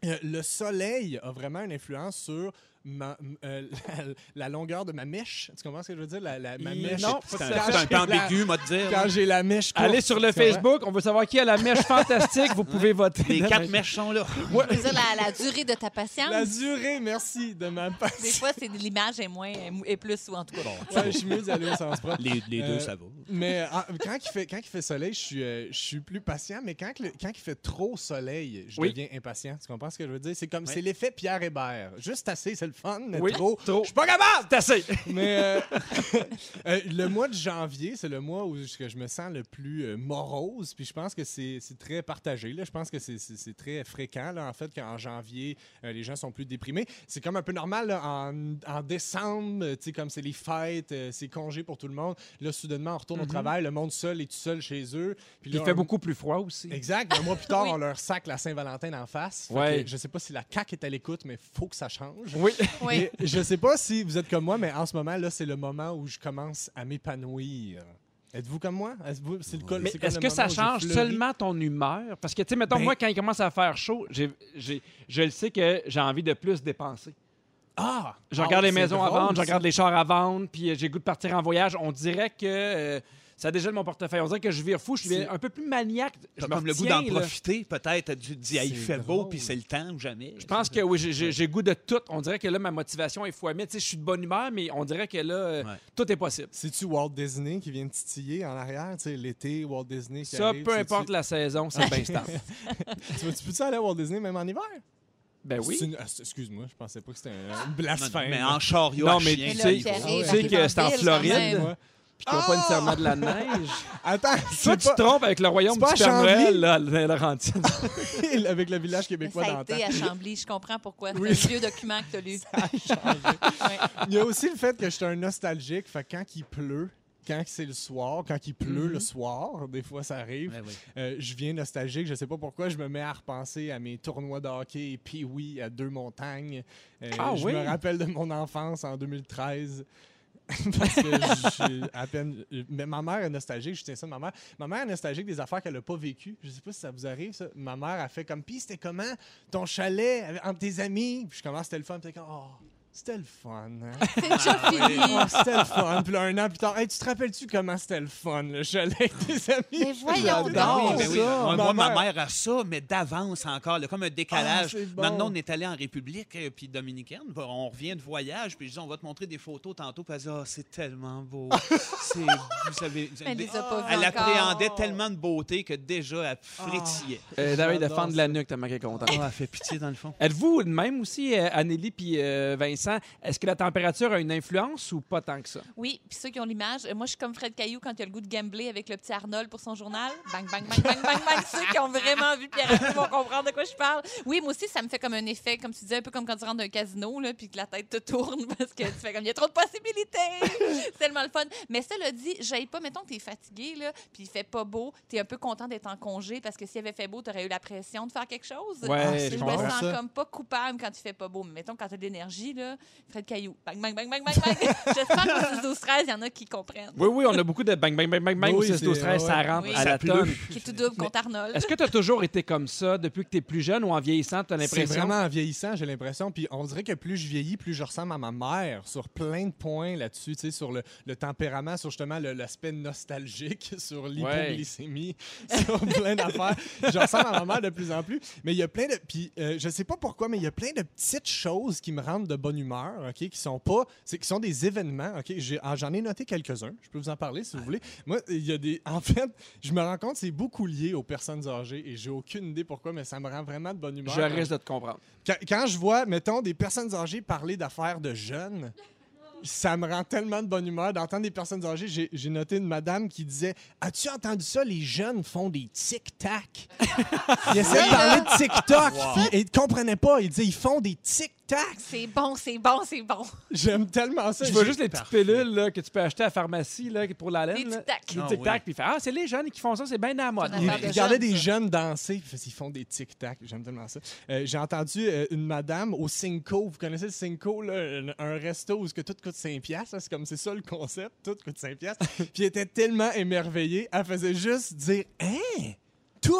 Euh, le soleil a vraiment une influence sur ma- euh, *laughs* la, la longueur de ma mèche. Tu comprends ce que je veux dire? La, la- ma Il- mèche. non, C'est un, peu ambigu, moi, te dire. Quand j'ai la mèche courte, Allez sur le? Facebook, on veut savoir qui a la mèche fantastique. Vous pouvez voter. Les quatre mèches sont là. *laughs* Je veux dire, la, la durée de ta patience. La durée, merci, de ma Des patience. fois, c'est l'image est moins est plus ou en tout cas. Ouais, je suis mieux d'aller au sens propre. Les, les Euh, deux, ça va. Mais ah, quand, il fait, quand il fait soleil, je suis, euh, je suis plus patient. Mais quand, le- quand il fait trop soleil, je Oui. deviens impatient. Tu comprends ce que je veux dire? C'est comme Oui. c'est l'effet Pierre Hébert. Juste assez, c'est le fun, mais Oui, trop. trop. Je suis pas capable! Assez. *laughs* Mais euh, *laughs* euh, le mois de janvier, c'est le mois où je, me sens le plus euh, morose. Puis je pense que c'est très partagé. Là. Je pense que c'est- très fréquent, là, en fait, qu'en janvier, les gens sont plus déprimés. C'est comme un peu normal là, en, en décembre, tu sais, comme c'est les fêtes, c'est congé pour tout le monde. Là, soudainement, on retourne au travail, le monde seul est tout seul chez eux. Puis Il fait un- beaucoup plus froid aussi. Exact. Un mois plus *laughs* tard, Oui. on leur sac la Saint-Valentin en face. Ouais. que Je sais pas si la CAQ est à l'écoute, mais faut que ça change. Oui. *laughs* Oui. Et je sais pas si vous êtes comme moi, mais en ce moment, là, c'est le moment où je commence à m'épanouir. Êtes-vous comme moi? Est-ce que ça change seulement ton humeur? Parce que, tu sais, mettons, Ben- moi, quand il commence à faire chaud, je le sais que j'ai envie de plus dépenser. Ah! Je Ah, regarde les c'est maisons à vendre, je regarde les chars à vendre, puis euh, j'ai goût de partir en voyage. On dirait que euh, ça dégèle mon portefeuille. On dirait que je vire fou, je suis un peu plus maniaque. Je me comme le goût d'en profiter, peut-être. Tu te dis, ah, il fait beau, puis c'est le temps ou jamais. Je pense que oui, j'ai- goût de tout. On dirait que là, ma motivation est fois. Tu sais, je suis de bonne humeur, mais on dirait que là, euh, Ouais. tout est possible. C'est-tu Walt Disney qui vient de titiller en arrière? Tu sais, l'été, Walt Disney qui Ça, arrive, peu importe la saison, c'est *laughs* bien stable. Tu peux-tu aller à Walt Disney même en hiver? Ben oui. une- ah, Excuse-moi, je pensais pas que c'était un- une Non, blasphème. mais en chariot Non, mais chien, tu sais, tu sais que c'est en Floride. Puis qui n'ont pas nécessairement de la neige. *laughs* Attends, Toi, tu te trompes avec le royaume du Père? Noël, là, à Laurentide. *laughs* avec le village québécois ça a été à *laughs* Chambly, je comprends pourquoi. C'est un vieux document que tu as lu. Il y a aussi le fait que je suis un nostalgique. Fait que quand il pleut, quand c'est le soir, quand il pleut Mhm. le soir, des fois ça arrive, Ouais, ouais. euh, je viens nostalgique. Je sais pas pourquoi, je me mets à repenser à mes tournois de hockey et puis oui, à deux montagnes. Euh, Ah je oui? me rappelle de mon enfance en 2013. *laughs* Parce que à peine. Mais ma mère est nostalgique, je tiens ça de ma mère. Ma mère est nostalgique des affaires qu'elle n'a pas vécues. Je sais pas si ça vous arrive, ça. Ma mère a fait comme. Puis c'était comment ton chalet avec- entre tes amis? Puis je commence, c'était le fun. Puis comme, oh, c'était le fun. hein? *laughs* C'est déjà fini. Oh, c'était le fun. Puis là, un an plus tard, hey, tu te rappelles-tu comment c'était le fun, le chalet avec tes amis? Mais voyons donc. Ben oui. ça. Moi, Ma moi, ma mère- mère a ça, mais d'avance encore, là, comme un décalage. Ah, bon. Maintenant, on est allé en République, euh, puis dominicaine. On revient de voyage, puis je dis, on va te montrer des photos tantôt. Puis elle dit, ah, c'est tellement beau. *laughs* c'est, vous savez, Elle les a pas vues elle encore. appréhendait tellement de beauté que déjà, elle frétillait. Euh, David, de fendre de la nuque, tellement qu'elle est contente. Ah, elle fait pitié dans le fond. Êtes-vous de même aussi, euh, Anneli puis euh, Est-ce que la température a une influence ou pas tant que ça? Oui, puis ceux qui ont l'image, euh, moi je suis comme Fred Caillou quand il a le goût de gambler avec le petit Arnold pour son journal. Bang, bang, bang, bang, bang, bang. *laughs* Ceux qui ont vraiment vu Pierre vont comprendre de quoi je parle. Oui, moi aussi, ça me fait comme un effet, comme tu disais, un peu comme quand tu rentres dans un casino, là, puis que la tête te tourne *laughs* parce que tu fais comme il y a trop de possibilités. *laughs* C'est tellement le fun. Mais cela dit, j'aille pas, mettons que t'es fatigué, là, puis il fait pas beau, t'es un peu content d'être en congé parce que s'il avait fait beau, t'aurais eu la pression de faire quelque chose. Ouais, Ah, je je me sens ça. comme pas coupable quand il fait pas beau. Mais mettons, quand t'as de l'énergie, là, Fred Caillou. Bang, bang, bang, bang, bang, bang. J'espère qu'au 6 12 13 il y en a qui comprennent. Oui, oui, on a beaucoup de bang, bang, bang, bang, bang. Oui, au 6, c'est- 12, 13, ça ouais. rentre Oui. à Ça la tonne. Qui est tout double contre Arnold. Est-ce que tu as toujours été comme ça depuis que tu es plus jeune ou en vieillissant, tu as C'est l'impression? vraiment en vieillissant, j'ai l'impression. Puis on dirait que plus je vieillis, plus je ressemble à ma mère sur plein de points là-dessus, tu sais, sur le, le tempérament, sur justement le- l'aspect nostalgique, *laughs* sur l'hypoglycémie, *laughs* sur plein d'affaires. Je ressemble à ma mère de plus en plus. Mais il y a plein de. Puis euh, je sais pas pourquoi, mais il y a plein de petites choses qui me rendent de bonne humeur, OK, qui sont pas. c'est- qui sont des événements, OK. J'ai- ah, J'en ai noté quelques-uns. Je peux vous en parler si vous voulez. Moi, il y a des. En fait, je me rends compte que c'est beaucoup lié aux personnes âgées et j'ai aucune idée pourquoi, mais ça me rend vraiment de bonne humeur. Je risque de te comprendre. Quand, quand je vois, mettons, des personnes âgées parler d'affaires de jeunes, ça me rend tellement de bonne humeur d'entendre des personnes âgées. J'ai noté une madame qui disait As-tu entendu ça? Les jeunes font des tic-tac. *laughs* il essaie de parler de TikTok. Puis il ne comprenait pas. Il disait Ils font des tic-tac. C'est bon, c'est bon, c'est bon. J'aime tellement ça. Je vois juste les petites Parfait. pilules là, que tu peux acheter à la pharmacie là, pour la laine. Des là. tic-tac. Les Ah tic-tac. oui. Puis il fait Ah, c'est les jeunes qui font ça, c'est bien à la mode. C'est une Il affaire de regardait jeunes, des ça. jeunes danser, ils font des tic-tac. J'aime tellement ça. Euh, J'ai entendu euh, une madame au Cinco. Vous connaissez le Cinco, là, un, un resto où ce que tout coûte 5 piastres. hein, C'est comme c'est ça le concept. Tout coûte 5 piastres. *laughs* puis elle était tellement émerveillée, elle faisait juste dire Hein? Tout!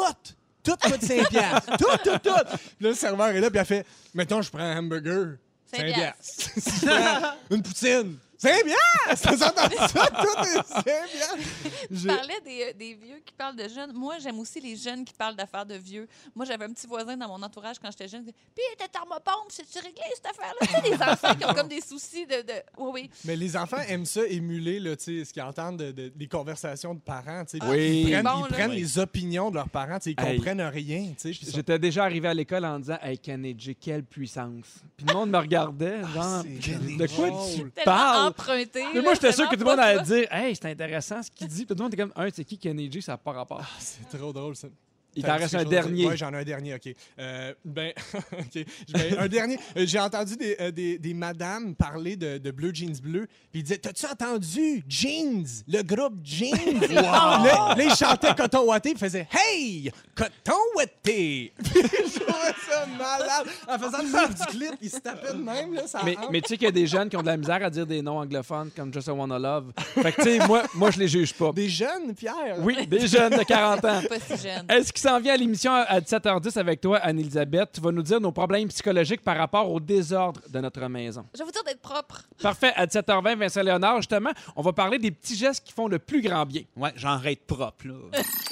Tout coûte 5 piastres. *laughs* Tout, tout, tout. Puis là, le serveur est là, puis elle fait Mettons, je prends un hamburger. Cinq 5 piastres. Si *laughs* je prends une poutine. 5 piastres! Ça entendu ça? Tout est 5 piastres. *laughs* Tu J'ai- parlais des, euh, des vieux qui parlent de jeunes. Moi, j'aime aussi les jeunes qui parlent d'affaires de vieux. Moi, j'avais un petit voisin dans mon entourage quand j'étais jeune. qui disait, Puis, ta thermopompe, c'est-tu réglé cette affaire-là? Tu sais, des enfants qui ont comme des soucis de. de... Oui, oui. Mais les enfants aiment ça émuler là, tu sais, ce qu'ils entendent de, de- des conversations de parents. tu sais. Oui. Ils prennent, Bon, ils là. prennent Oui. les opinions de leurs parents. tu sais, Ils Hey. comprennent rien. tu sais, sont- J'étais déjà arrivé à l'école en disant Hey, Kennedy, quelle puissance. Puis le monde me regardait, genre, c'est de quoi drôle. tu parles? Emprunté. Mais moi, j'étais sûr que tout le monde allait dire Hey, c'est intéressant ce qu'il dit. Puis tout le monde était comme Un, c'est qui Kennedy Ça n'a pas rapport. C'est trop drôle, ça. Il t'en reste un dernier. Ouais, j'en ai un dernier, OK. Euh, ben, *laughs* OK. Ben, un dernier. Euh, J'ai entendu des, euh, des, des madames parler de, de Bleu Jeans Bleu, puis ils disaient T'as-tu entendu Jeans, le groupe Jeans? Là, là, ils chantaient Coton Watté, ils faisaient Hey, Coton Watté *laughs* Puis Je trouvais ça malade. En faisant le move du clip, ils se tapaient de même, là, ça Mais, tu sais qu'il y a des jeunes qui ont de la misère à dire des noms anglophones comme Just I Wanna Love. Fait que, tu sais, moi, moi, je les juge pas. Des jeunes, Pierre. Oui, des jeunes de 40 ans. Pas si jeune. Est-ce qu'il s'en vient à l'émission à 17h10 avec toi, Anne-Elisabeth? Tu vas nous dire nos problèmes psychologiques par rapport au désordre de notre maison. Je vais vous dire d'être propre. Parfait. À 17h20, Vincent Léonard, justement, on va parler des petits gestes qui font le plus grand bien. Ouais, j'en rate propre, là. *laughs*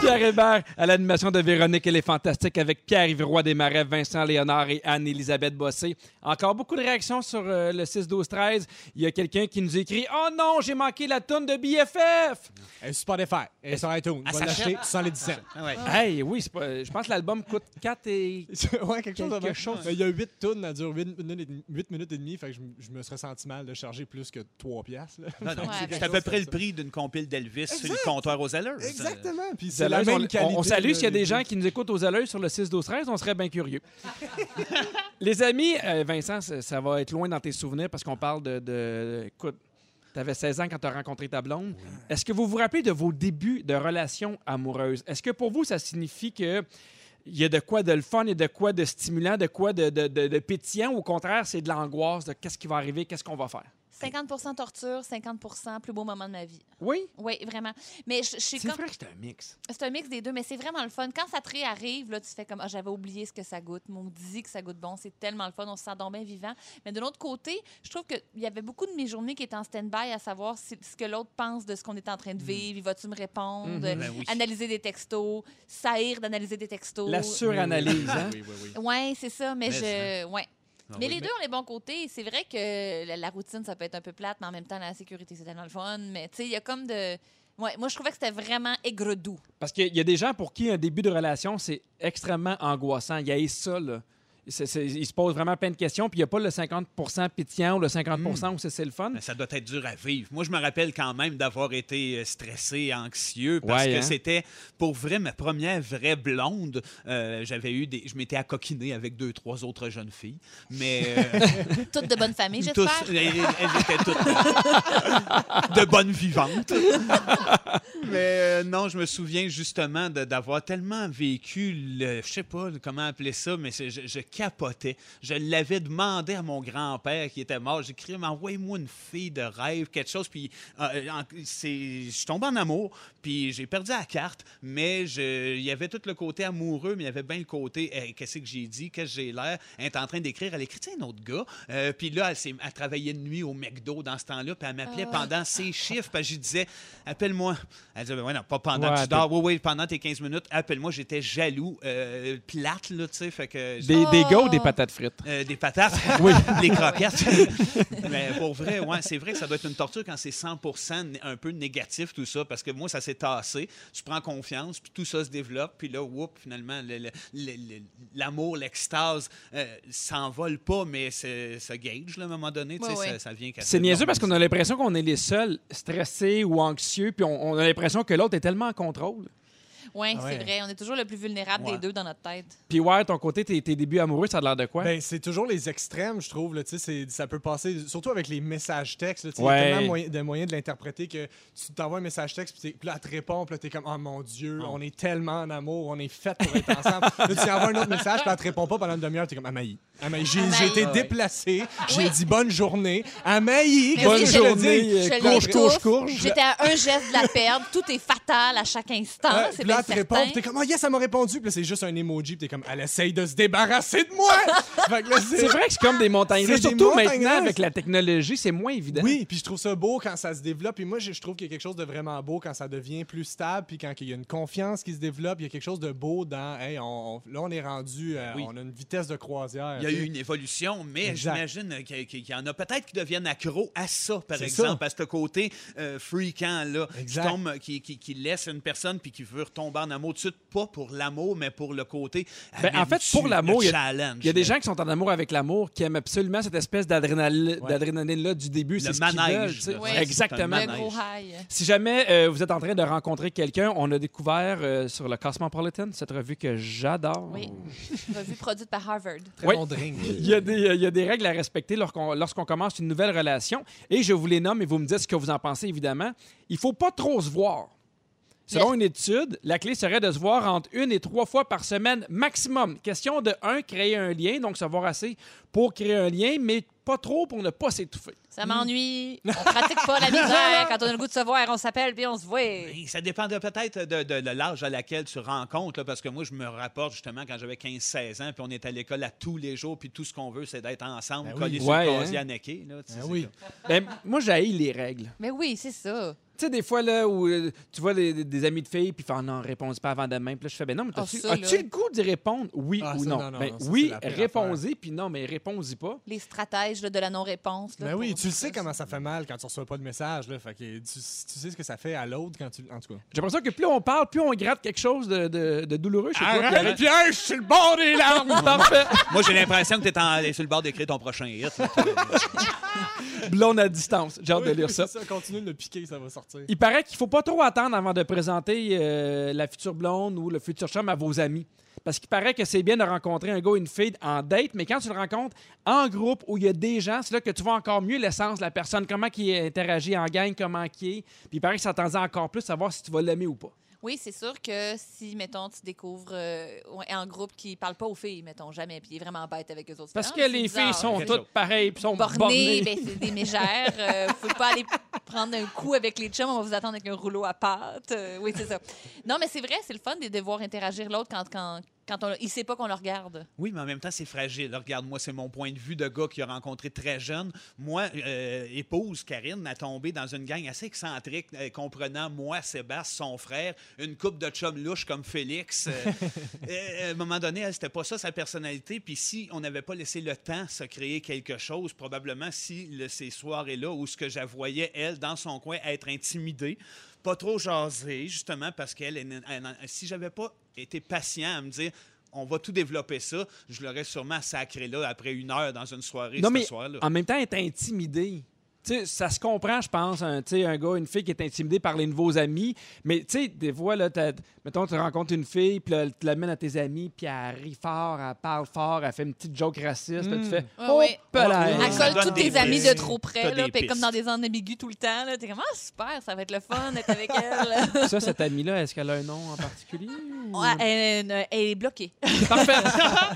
Pierre Hébert à l'animation de Véronique et les Fantastiques avec Pierre-Yves Roy Desmarais, Vincent Léonard et Anne-Élisabeth Bossé. Encore beaucoup de réactions sur euh, le 6-12-13. Il y a quelqu'un qui nous écrit « Oh non, j'ai manqué la toune de BFF! Elle est sur Spotify. Elle est sur iTunes. Elle Va l'acheter sans les 17. Ah ouais. Hey, oui, c'est pas- je pense que l'album coûte 4 et... *laughs* ouais, quelque chose. Quelque Il y a 8 tonnes, ça dure 8 minutes, et demie- huit minutes et demie, fait que je, me serais senti mal de charger plus que 3 piastres. là. Non, non, Ouais, *laughs* c'est à peu près le prix d'une compile d'Elvis sur le comptoir aux Alleurs. Exactement. Puis c'est la Zellers, on, même on- qualité. on salue s'il y a les des gens qui nous écoutent aux alleux sur le 6-12-13, on serait bien curieux. *laughs* Les amis, euh, Vincent, ça, ça va être loin dans tes souvenirs parce qu'on parle de... de- écoute, tu avais 16 ans quand tu as rencontré ta blonde. Est-ce que vous vous rappelez de vos débuts de relations amoureuses? Est-ce que pour vous, ça signifie que il y a de quoi de le fun et de quoi de stimulant, de quoi de, de, de- de pétillant, ou au contraire, c'est de l'angoisse de qu'est-ce qui va arriver, qu'est-ce qu'on va faire? 50% torture, 50 plus beau moment de ma vie. Oui, Oui, vraiment. Mais je, je suis c'est comme. vrai que c'est un mix. C'est un mix des deux, mais c'est vraiment le fun. Quand ça te réarrive, là, tu fais comme ah, j'avais oublié ce que ça goûte. Mon dit que ça goûte bon. C'est tellement le fun. On se sent donc bien vivant. Mais de l'autre côté, je trouve qu'il y avait beaucoup de mes journées qui étaient en stand-by à savoir si- ce que l'autre pense de ce qu'on est en train de vivre. Il Va-tu me répondre? Ben oui. Analyser des textos. Saïr d'analyser des textos. La suranalyse, hein? Oui, oui, oui. Ouais, c'est ça. Mais, Mais je. Ouais. Mais oui, les deux ont les bons côtés. C'est vrai que la, la routine, ça peut être un peu plate, mais en même temps, la sécurité, c'est tellement le fun. Mais tu sais, il y a comme de. Ouais, moi, je trouvais que c'était vraiment aigre-doux. Parce qu'il y a des gens pour qui un début de relation, c'est extrêmement angoissant. Il y a ça, là. C'est- ils se posent vraiment plein de questions, puis il n'y a pas le 50 pétillant ou le 50 où c'est le fun. Mais ça doit être dur à vivre. Moi, je me rappelle quand même d'avoir été euh, stressé, anxieux, parce Ouais, que hein? c'était pour vrai ma première vraie blonde. Euh, J'avais eu des, je m'étais accoquiné avec deux, trois autres jeunes filles, mais euh, *laughs* Toutes de bonne famille, j'espère. elles, elles étaient toutes *laughs* de bonnes vivantes. *laughs* mais euh, non, je me souviens justement d'avoir tellement vécu, le, je sais pas comment appeler ça, mais je, je capotais. Je l'avais demandé à mon grand-père qui était mort. J'ai crié, mais envoie-moi une fille de rêve, quelque chose. Puis euh, c'est- je suis tombé en amour, puis j'ai perdu la carte, mais je- il y avait tout le côté amoureux, mais il y avait bien le côté, Hey, qu'est-ce que j'ai dit, qu'est-ce que j'ai l'air. Elle est en train d'écrire, elle écrit un autre gars. Euh, puis là, elle, s'est- elle travaillait de nuit au McDo dans ce temps-là, puis elle m'appelait Ah. pendant ses chiffres, puis je lui disais, appelle-moi. Elle disait, ben ouais, non, pas pendant Ouais, que tu dors. Oui, oui, pendant tes 15 minutes, appelle-moi. J'étais jaloux, euh, plate, là, tu sais, fait que... Des, des gars ou des Oh. patates frites? Euh, des patates, *laughs* Oui. *laughs* des croquettes. *laughs* Mais pour vrai, ouais, c'est vrai que ça doit être une torture quand c'est 100 né- un peu négatif, tout ça, parce que moi, ça s'est tassé. Tu prends confiance, puis tout ça se développe, puis là, whoop, finalement, le- le- le- le- l'amour, l'extase euh, s'envole pas, mais se gage, là, à un moment donné. tu sais, Ouais, ouais. Ça, ça vient casser C'est niaiseux parce qu'on a l'impression qu'on est les seuls stressés ou anxieux, puis on, on a l'impression que l'autre est tellement en contrôle. Oui, Ah ouais. c'est vrai. On est toujours le plus vulnérable Ouais. des deux dans notre tête. Puis ouais, ton côté, tes, tes débuts amoureux, ça a l'air de quoi? Ben, c'est toujours les extrêmes, je trouve. Là, ça peut passer, surtout avec les messages textes. Il Ouais. y a tellement moyen- de moyens de l'interpréter que tu t'envoies un message texte, puis, t'es- puis là, elle te répond, puis là, t'es comme, oh mon Dieu, on est tellement en amour, on est fait pour être ensemble. là, tu envoies un autre message, puis elle te répond pas pendant une demi-heure, t'es comme, Amaï. Amaï, j'ai été Ouais. déplacé, j'ai Oui. dit bonne journée. Amaï, oui, dire? Je courge, courge, courge. J'étais à un geste de la perdre. Tout est fatal à chaque instant. Ouais, c'est là, elle te répond, puis t'es comme, oh yes, elle m'a répondu. Puis c'est juste un emoji, puis t'es comme, elle essaye de se débarrasser de moi. *laughs* C'est vrai que c'est comme des montagnes russes. Surtout montagnes maintenant, russes. avec la technologie, c'est moins évident. Oui, puis je trouve ça beau quand ça se développe. Et moi, je je trouve qu'il y a quelque chose de vraiment beau quand ça devient plus stable, puis quand il y a une confiance qui se développe. Il y a quelque chose de beau dans, hey, on, on- là, on est rendu, euh, Oui. on a une vitesse de croisière. Il y a eu une évolution, mais j'imagine qu'il y en a peut-être qui deviennent accros à ça, par exemple, ça. à ce côté euh, freakant, là, qui, tombe, qui, qui- qui laisse une personne puis qui veut retomber en amour tout de suite, pas pour l'amour, mais pour le côté. Ben, en fait, pour l'amour, il y a- challenge, Il y a des gens qui sont en amour avec l'amour, qui aiment absolument cette espèce Ouais. d'adrénaline-là du début. C'est Le ce qu'ils manège, veulent. Oui. Exactement. Le manège. gros high. Si jamais euh, vous êtes en train de rencontrer quelqu'un, on a découvert euh, sur le Cosmopolitan, cette revue que j'adore. Oui. *laughs* Revue produite par Harvard. Très Oui. bon drink. *laughs* Il y, a des, il y a des règles à respecter lorsqu'on lorsqu'on commence une nouvelle relation. Et je vous les nomme et vous me dites ce que vous en pensez, évidemment. Il faut pas trop se voir. Selon une étude, la clé serait de se voir entre une et trois fois par semaine maximum. Question de, un, créer un lien, donc se voir assez pour créer un lien, mais pas trop pour ne pas s'étouffer. Ça m'ennuie. On pratique pas la *laughs* misère. Quand on a le goût de se voir, on s'appelle puis on se voit. Ça dépend de- peut-être de, de- de l'âge à laquelle tu rencontres, là, parce que moi, je me rapporte justement quand j'avais 15-16 ans, puis on est à l'école à tous les jours, puis tout ce qu'on veut, c'est d'être ensemble, Ben oui. collés Ouais, sur le hein. casier à necker, là, tu sais, Ben c'est oui. Ben, moi, j'haïs les règles. Mais oui, c'est ça. Tu sais, des fois, là, où euh, tu vois des, des amis de filles, puis ils font non, réponds pas avant demain? Puis là, je fais ben non, mais Ah, ça, as-tu là. le goût d'y répondre? Oui Ah, ou ça, non? non, non, Ben non, ça, oui, c'est la pire réponds-y, puis non, mais réponds-y pas. Les stratèges là, de la non-réponse. là, Ben oui, pour- tu le sais comment ça fait mal quand tu reçois pas de message. Là, fait que tu, tu sais ce que ça fait à l'autre quand tu. En tout cas. J'ai l'impression que plus on parle, plus on gratte quelque chose de, de- de douloureux chez toi. Arrête, Pierre. Pierre, je suis le bord des larmes! *laughs* Parfait. Moi, j'ai l'impression que tu es sur le bord d'écrire ton prochain hit. là. *laughs* Blonde à distance. J'ai hâte de lire ça. Continue de le piquer, ça va sortir. Il paraît qu'il faut pas trop attendre avant de présenter euh, la future blonde ou le futur chum à vos amis. Parce qu'il paraît que c'est bien de rencontrer un gars ou une fille en date, mais quand tu le rencontres en groupe où il y a des gens, c'est là que tu vois encore mieux l'essence de la personne, comment il interagit en gang, comment il est. Puis il paraît que ça t'en encore plus savoir si tu vas l'aimer ou pas. Oui, c'est sûr que si, mettons, tu découvres euh, un groupe qui parle pas aux filles, mettons, jamais, puis il est vraiment bête avec eux autres. Parce que les bizarre. filles sont toutes pareilles, puis sont bornées, bornées. ben, c'est des mégères. Euh, faut pas aller prendre un coup avec les chums, on va vous attendre avec un rouleau à pâte. Euh, oui, c'est ça. Non, mais c'est vrai, c'est le fun de devoir interagir l'autre quand, quand, quand on, il sait pas qu'on le regarde. Oui, mais en même temps, c'est fragile. Regarde, moi, c'est mon point de vue de gars qui a rencontré très jeune. Moi, euh, épouse Karine a tombé dans une gang assez excentrique, euh, comprenant moi, Sébastien, son frère, une coupe de chums louches comme Félix. *laughs* Euh, à un moment donné, elle, c'était pas ça sa personnalité. Puis si on n'avait pas laissé le temps se créer quelque chose, probablement si le- ces soirées-là où ce que je la voyais, elle, dans son coin, être intimidée, pas trop jaser, justement, parce qu'elle, elle- elle- elle- si j'avais pas été patient à me dire, on va tout développer ça, je l'aurais sûrement sacré là après une heure dans une soirée Non, ce mais soir-là. en même temps, être intimidé. Tu sais, ça se comprend, je pense, un, tu sais, un gars, une fille qui est intimidé par les nouveaux amis. Mais tu sais, des fois, là, t'as- mettons, tu rencontres une fille, puis là, tu l'amènes à tes amis, puis elle rit fort, elle parle fort, elle fait une petite joke raciste. là, tu fais Ouais, Oh, pelaise. Elle colle tous tes amis de trop près, là, puis comme dans des zones ambigus tout le temps. là. T'es comme, ah, super, ça va être le fun d'être avec elle. *laughs* Ça, cette amie-là, est-ce qu'elle a un nom en particulier? ou- Ouais, elle, elle- elle est bloquée. *laughs* Parfait.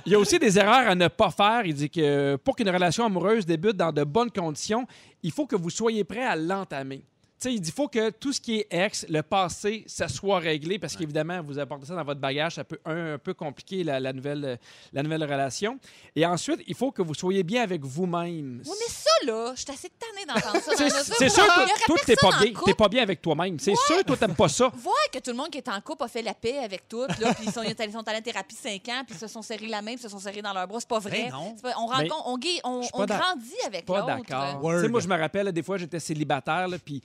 Il y a aussi des erreurs à ne pas faire. Il dit que pour qu'une relation amoureuse débute dans de bonnes conditions, il faut que vous soyez prêt à l'entamer. Tu sais, il dit faut que tout ce qui est ex, le passé, ça soit réglé parce qu'évidemment, vous apportez ça dans votre bagage, ça peut un, un peu compliquer la, la nouvelle, la nouvelle relation. Et ensuite, il faut que vous soyez bien avec vous-même. Oui, mais ça, là, je suis assez tannée d'entendre ça. C'est sûr que toi, t'es pas en bien. T'es pas bien avec toi-même. C'est sûr, toi, t'aimes pas ça. *laughs* Voir que tout le monde qui est en couple a fait la paix avec tout, là, puis ils sont, ils sont allés en thérapie 5 ans, puis ils se sont serrés la main, puis ils se sont serrés dans leurs bras. C'est pas vrai. Ben non. Pas- on rencontre, on, pas grandit avec pas l'autre. d'accord. Tu sais, moi, je me rappelle, là, des fois, j'étais célibataire, là, puis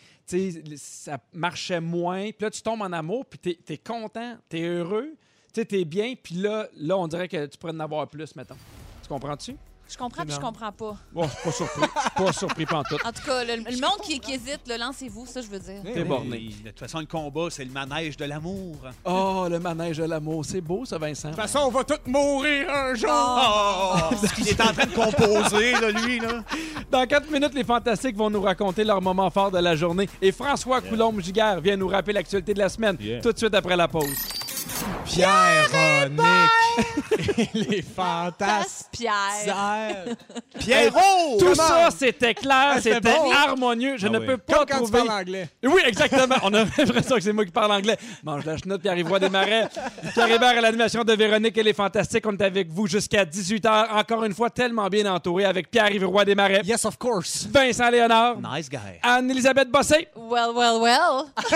ça marchait moins. Puis là, tu tombes en amour, puis t'es es content, t'es heureux, tu t'es bien, puis là, là, on dirait que tu pourrais en avoir plus, mettons. Tu comprends-tu? Je comprends, puis je comprends pas. Bon, je suis pas surpris. pas surpris pantoute. En tout cas, le, le monde qui, qui hésite, lancez-vous, ça, je veux dire. T'es borné. Et De toute façon, le combat, c'est le manège de l'amour. Oh, le manège de l'amour. C'est beau, ça, Vincent. De toute façon, on va tous mourir un jour! Oh! Il est en train de composer, là, lui, là. Dans 4 minutes, les Fantastiques vont nous raconter leur moment fort de la journée. Et François Coulombe-Giguère vient nous rappeler l'actualité de la semaine Yeah. tout de suite après la pause. Pierre, Nick et les fantasmes. Pierre. Pierrot! Tout ça, c'était clair, Ah, c'était bon. harmonieux. Je Ah ne oui. peux pas Comme quand tu trouver... parles anglais. Oui, exactement. On a *laughs* l'impression que c'est moi qui parle anglais. Mange la chenoute, Pierre-Yves des Marais. Pierre Hébert à l'animation de Véronique et les Fantastiques. On est avec vous jusqu'à 18h. Encore une fois, tellement bien entouré avec Pierre-Yves Roy des Marais, Yes, of course. Vincent Léonard, Nice guy. Anne-Elisabeth Bossé. Well, well, well. *laughs*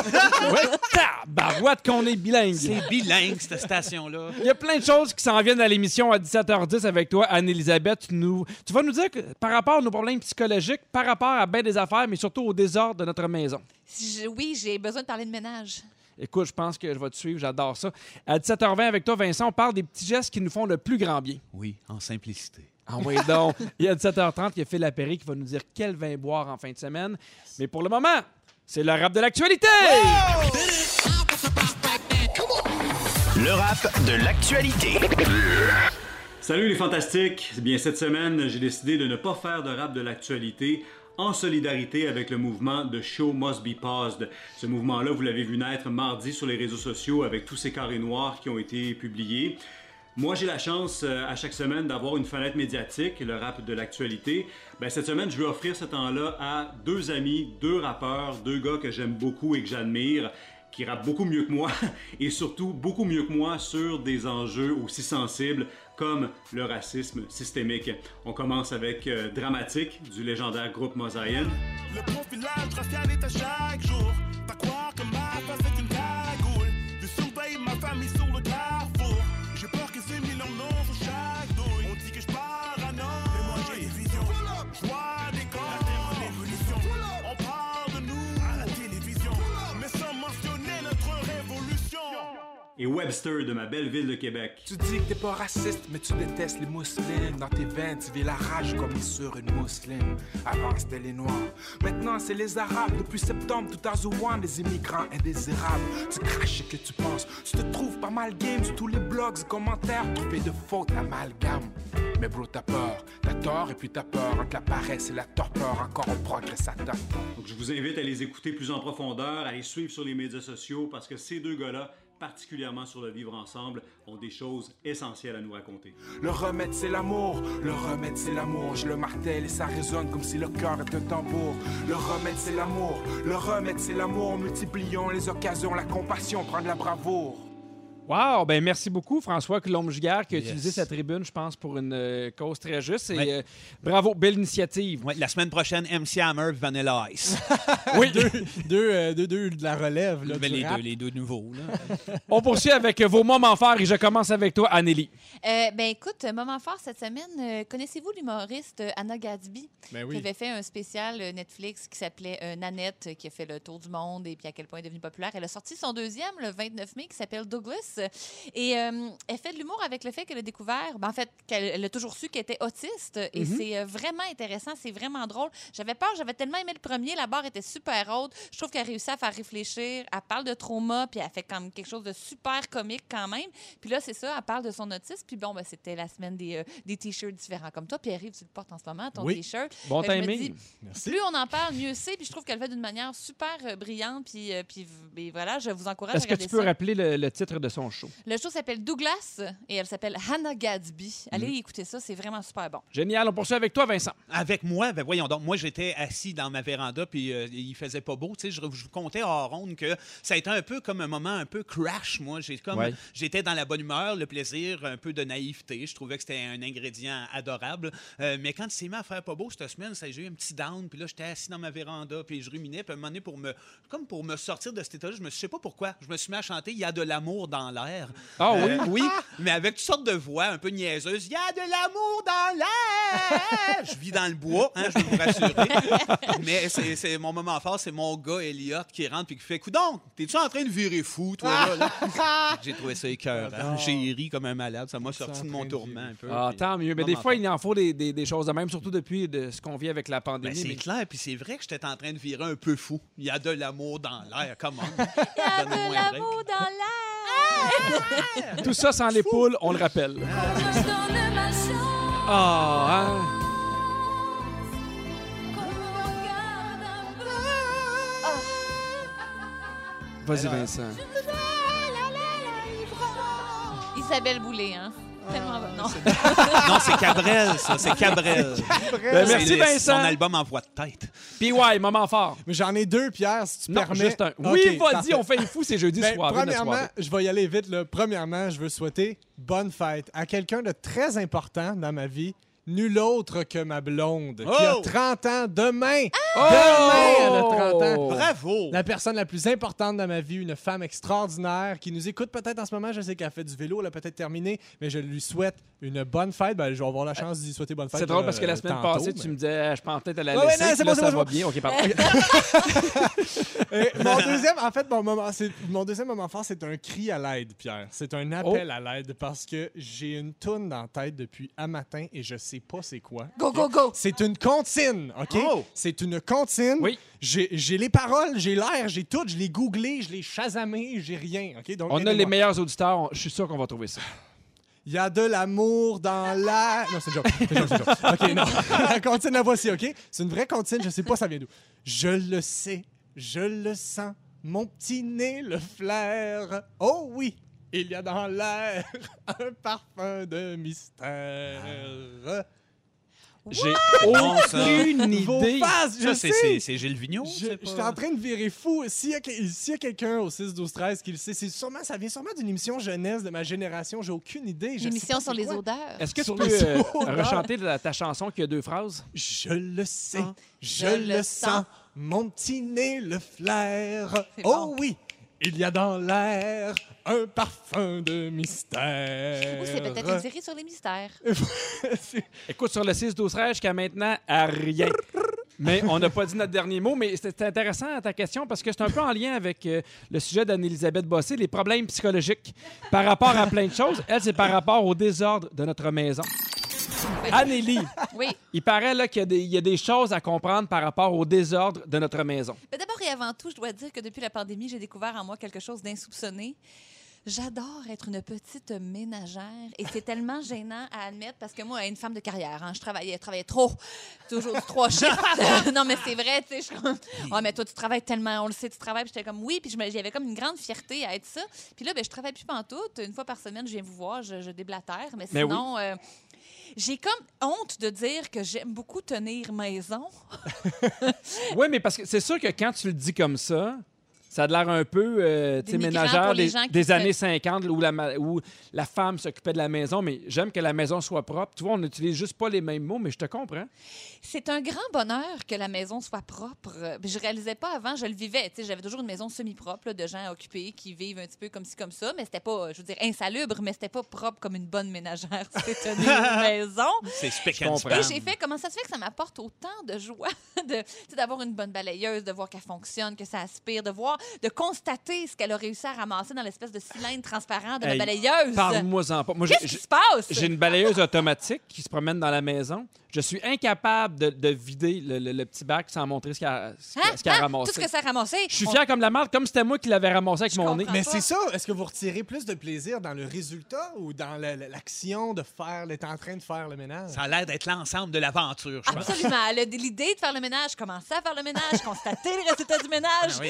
Oui, tabarouette qu'on est bilingue. C'est bilingue, cette station-là. Il y a plein de choses qui s'en viennent à l'émission à 17h10 avec toi, Anne-Elisabeth. Tu, nous, tu vas nous dire que par rapport à nos problèmes psychologiques, par rapport à bien des affaires, mais surtout au désordre de notre maison. Je- oui, j'ai besoin de parler de ménage. Écoute, je pense que je vais te suivre, j'adore ça. À 17h20 avec toi, Vincent, on parle des petits gestes qui nous font le plus grand bien. Oui, en simplicité. Ah oui, donc. Il y a 17h30, il y a Phil Lapéry qui va nous dire quel vin boire en fin de semaine. Mais pour le moment, c'est le rap de l'actualité! Le rap de l'actualité. Salut les fantastiques! Bien, cette semaine, j'ai décidé de ne pas faire de rap de l'actualité en solidarité avec le mouvement de Show Must Be Paused. Ce mouvement-là, vous l'avez vu naître mardi sur les réseaux sociaux avec tous ces carrés noirs qui ont été publiés. Moi, j'ai la chance euh, à chaque semaine d'avoir une fenêtre médiatique, le rap de l'actualité. Ben, cette semaine, je vais offrir ce temps-là à deux amis, deux rappeurs, deux gars que j'aime beaucoup et que j'admire, qui rappent beaucoup mieux que moi *laughs* et surtout beaucoup mieux que moi sur des enjeux aussi sensibles comme le racisme systémique. On commence avec euh, Dramatique du légendaire groupe Mosaïen. Le profilage est à chaque jour. Et Webster de ma belle ville de Québec. Tu dis que t'es pas raciste, mais tu détestes les musulmans. Dans tes veines, tu vis la rage comme sur une musulmane. Avant, c'était les Noirs. Maintenant, c'est les Arabes. Depuis septembre, tout Azouan, des immigrants indésirables. Tu craches ce que tu penses. Tu te trouves pas mal game sur tous les blogs et commentaires. Trouvés de fautes amalgame. Mais bro, t'as peur. T'as tort et puis t'as peur. Entre la paresse et la torpeur, encore on progresse à. Donc je vous invite à les écouter plus en profondeur, à les suivre sur les médias sociaux parce que ces deux gars-là, particulièrement sur le vivre ensemble, ont des choses essentielles à nous raconter. Le remède c'est l'amour, le remède c'est l'amour. Je le martèle et ça résonne comme si le cœur était un tambour. Le remède c'est l'amour, le remède c'est l'amour. Multiplions les occasions, la compassion prend de la bravoure. Wow! Ben merci beaucoup, François Coulombe-Giguère, qui a Yes. utilisé sa tribune, je pense, pour une euh, cause très juste. Et euh, bravo, belle initiative. La semaine prochaine, MC Hammer, Vanilla Ice. *laughs* Oui. deux, deux, euh, deux, deux de la relève. Là, Ben, les, rap. deux, les deux nouveaux. Là. *laughs* On poursuit avec vos moments forts et je commence avec toi, Anneli. Euh, ben écoute, moment fort cette semaine, euh, connaissez-vous l'humoriste Anna Gadsby? Ben qui oui. avait fait un spécial Netflix qui s'appelait euh, Nanette, qui a fait le tour du monde et puis à quel point elle est devenue populaire. Elle a sorti son deuxième le 29 mai qui s'appelle Douglas. Et euh, elle fait de l'humour avec le fait qu'elle a découvert, ben, en fait, qu'elle elle a toujours su qu'elle était autiste. Et c'est euh, vraiment intéressant, c'est vraiment drôle. J'avais peur, j'avais tellement aimé le premier, la barre était super haute. Je trouve qu'elle a réussi à faire réfléchir. Elle parle de trauma, puis elle fait comme quelque chose de super comique quand même. Puis là, c'est ça, elle parle de son autisme. Puis bon, ben, c'était la semaine des, euh, des t-shirts différents comme toi. Puis arrive, tu le portes en ce moment, ton Oui. t-shirt. Bon Fait que me timing. dis, Merci. plus on en parle, mieux c'est. Puis je trouve qu'elle le fait d'une manière super euh, brillante. Puis, euh, puis et voilà, je vous encourage Est-ce à que regarder tu peux ça. rappeler le, le titre de son show? Le show s'appelle Douglas et elle s'appelle Hannah Gadsby. Allez Mm. écouter ça, c'est vraiment super bon. Génial. On poursuit avec toi, Vincent. Avec moi, ben voyons donc, moi j'étais assis dans ma véranda puis euh, il faisait pas beau, tu sais, je, je vous comptais en ronde que ça a été un peu comme un moment un peu crash moi, j'ai comme Ouais. j'étais dans la bonne humeur, le plaisir, un peu de naïveté, je trouvais que c'était un ingrédient adorable, Euh, mais quand il s'est mis à faire pas beau cette semaine, ça j'ai eu un petit down puis là j'étais assis dans ma véranda puis je ruminais puis à un moment donné pour me comme pour me sortir de cet état-là, je me je sais pas pourquoi, je me suis mis à chanter il y a de l'amour dans l'air. Ah oui? Euh, oui, mais avec toutes sortes de voix un peu niaiseuses. Il y a de l'amour dans l'air! je vis dans le bois, hein, je veux vous rassurer. mais c'est, mon moment fort, c'est mon gars Elliot qui rentre et qui fait Coudon, t'es-tu en train de virer fou, toi, là? là? *laughs* J'ai trouvé ça écœurant. J'ai ri comme un malade. Ça m'a sorti de mon tourment un peu. Ah, puis- tant mieux. Mais des fois, fort. il en faut des, des- des choses de même, surtout depuis de ce qu'on vit avec la Ben, pandémie. c'est mais- clair, puis c'est vrai que j'étais en train de virer un peu fou. Il y a de l'amour dans l'air, comment? *laughs* Il y a de l'amour dans l'air! Tout ça sans les poules, on le rappelle. Ah, hein? Vas-y, Vincent. Isabelle Boulay, hein? Tellement bon. Non. *laughs* non, c'est Cabrel, ça. C'est Cabrel. Ben, merci, Vincent. Son album en voix de tête. Puis ouais, moment fort. Mais j'en ai deux, Pierre, si tu Non, permets. juste un. Oui, Ok, vas-y, on fait les fous, c'est jeudi Ben, soir. premièrement, je vais y aller vite. Là. Premièrement, je veux souhaiter bonne fête à quelqu'un de très important dans ma vie. Nul autre que ma blonde, qui a Oh! 30 ans demain. Oh! Demain, elle a 30 ans. Bravo! La personne la plus importante dans ma vie, une femme extraordinaire qui nous écoute peut-être en ce moment. Je sais qu'elle fait du vélo, elle a peut-être terminé, mais je lui souhaite une bonne fête. Ben, je vais avoir la chance d'y souhaiter bonne fête. C'est drôle euh, parce que la semaine tantôt, passée, mais- tu me disais, je pense peut-être à la Ouais, ouais, laisser. non, là, bon, c'est ça bon, va bien. OK, *laughs* pardon. Et mon deuxième, en fait, mon, moment, c'est- mon deuxième moment fort, c'est un cri à l'aide, Pierre. C'est un appel Oh. à l'aide parce que j'ai une toune dans la tête depuis un matin et je sais pas c'est quoi. Go, go, go! C'est une comptine, OK? Oh. C'est une comptine. Oui. J'ai j'ai les paroles, j'ai l'air, j'ai tout, je l'ai googlé, je l'ai chasamé, j'ai rien, OK? Donc, On a les meilleurs auditeurs. on- Je suis sûr qu'on va trouver ça. Il y a de l'amour dans la... Non, c'est une joke. C'est une joke, c'est une joke. OK, non. La comptine, la voici, OK? C'est une vraie comptine, je sais pas ça vient d'où. Je le sais, je le sens, mon petit nez le flaire. Oh oui, il y a dans l'air *laughs* un parfum de mystère. J'ai aucune idée. faces, je Ça, c'est- sais. c'est c'est Gilles Vigneault. Je- J'étais en train de virer fou. S'il y a, a quelqu'un au 6, 12, 13 qui le sait, c'est sûrement, ça vient sûrement d'une émission jeunesse de ma génération. J'ai aucune idée. Je L'émission pas sur les quoi. odeurs. Est-ce que tu Sur peux les euh, odeurs. rechanter la- ta chanson qui a deux phrases? Je le sais, Ah. je, Je le le sens, sens. mon petit nez le flaire. C'est Oh bon. oui, il y a dans l'air un parfum de mystère. Ou c'est peut-être une série sur les mystères. *laughs* C'est- Écoute, sur le 6, 12, 13, jusqu'à maintenant, à rien. Mais on n'a pas dit notre dernier mot. Mais c'était intéressant ta question parce que c'est un peu en lien avec euh, le sujet d'Anne-Élisabeth Bossé, les problèmes psychologiques par rapport à plein de choses. Elle, c'est par rapport au désordre de notre maison. *laughs* Annélie, Oui. il paraît là, qu'il y a, des, il y a des choses à comprendre par rapport au désordre de notre maison. Mais D'abord et avant tout, je dois dire que depuis la pandémie, j'ai découvert en moi quelque chose d'insoupçonné. J'adore être une petite ménagère et c'est tellement gênant à admettre parce que moi, une femme de carrière, hein, je travaillais, je travaillais trop, toujours du trois *laughs* chiffres. *laughs* non, mais c'est vrai, tu sais, je comme, oh, mais toi, tu travailles tellement, on le sait, tu travailles. Puis j'étais comme, oui, puis j'avais comme une grande fierté à être ça. Puis là, ben, je travaille plus pantoute. Une fois par semaine, je viens vous voir, je, je déblatère. Mais Mais oui. sinon, euh, j'ai comme honte de dire que j'aime beaucoup tenir maison. *laughs* Oui, mais parce que c'est sûr que quand tu le dis comme ça, ça a l'air un peu euh, tu sais, Dénigrant ménagère des, des années 50 où la, ma- où la femme s'occupait de la maison, mais j'aime que la maison soit propre. Tu vois, on n'utilise juste pas les mêmes mots, mais je te comprends. C'est un grand bonheur que la maison soit propre. Je réalisais pas avant, je le vivais. Tu sais, J'avais toujours une maison semi-propre de gens occupés qui vivent un petit peu comme ci, comme ça, mais c'était pas, je veux dire, insalubre, mais c'était pas propre comme une bonne ménagère. *laughs* C'était une maison. C'est comprends. Et j'ai fait comment ça se fait que ça m'apporte autant de joie *laughs* d'avoir une bonne balayeuse, de voir qu'elle fonctionne, que ça aspire, de voir, de constater ce qu'elle a réussi à ramasser dans l'espèce de cylindre transparent de la Hey, balayeuse. Parle-moi-en pas. Moi, j'ai- Qu'est-ce qui se passe? j'ai une balayeuse automatique qui se promène dans la maison. Je suis incapable de, de vider le, le- le petit bac sans montrer ce qu'elle a, ce Hein? qu'elle- ce qu'elle a Hein? ramassé. Tout ce que ça a ramassé? Je suis on- fier comme la marde, comme c'était moi qui l'avais ramassé avec Je mon nez. comprends. Mais c'est ça. Est-ce que vous retirez plus de plaisir dans le résultat ou dans l'action de faire, d'être en train de faire le ménage? Ça a l'air d'être l'ensemble de l'aventure, je pense. Absolument. Elle a l'idée de faire le ménage, commencer à faire le ménage, *laughs* constater les résultats du ménage, Ah oui.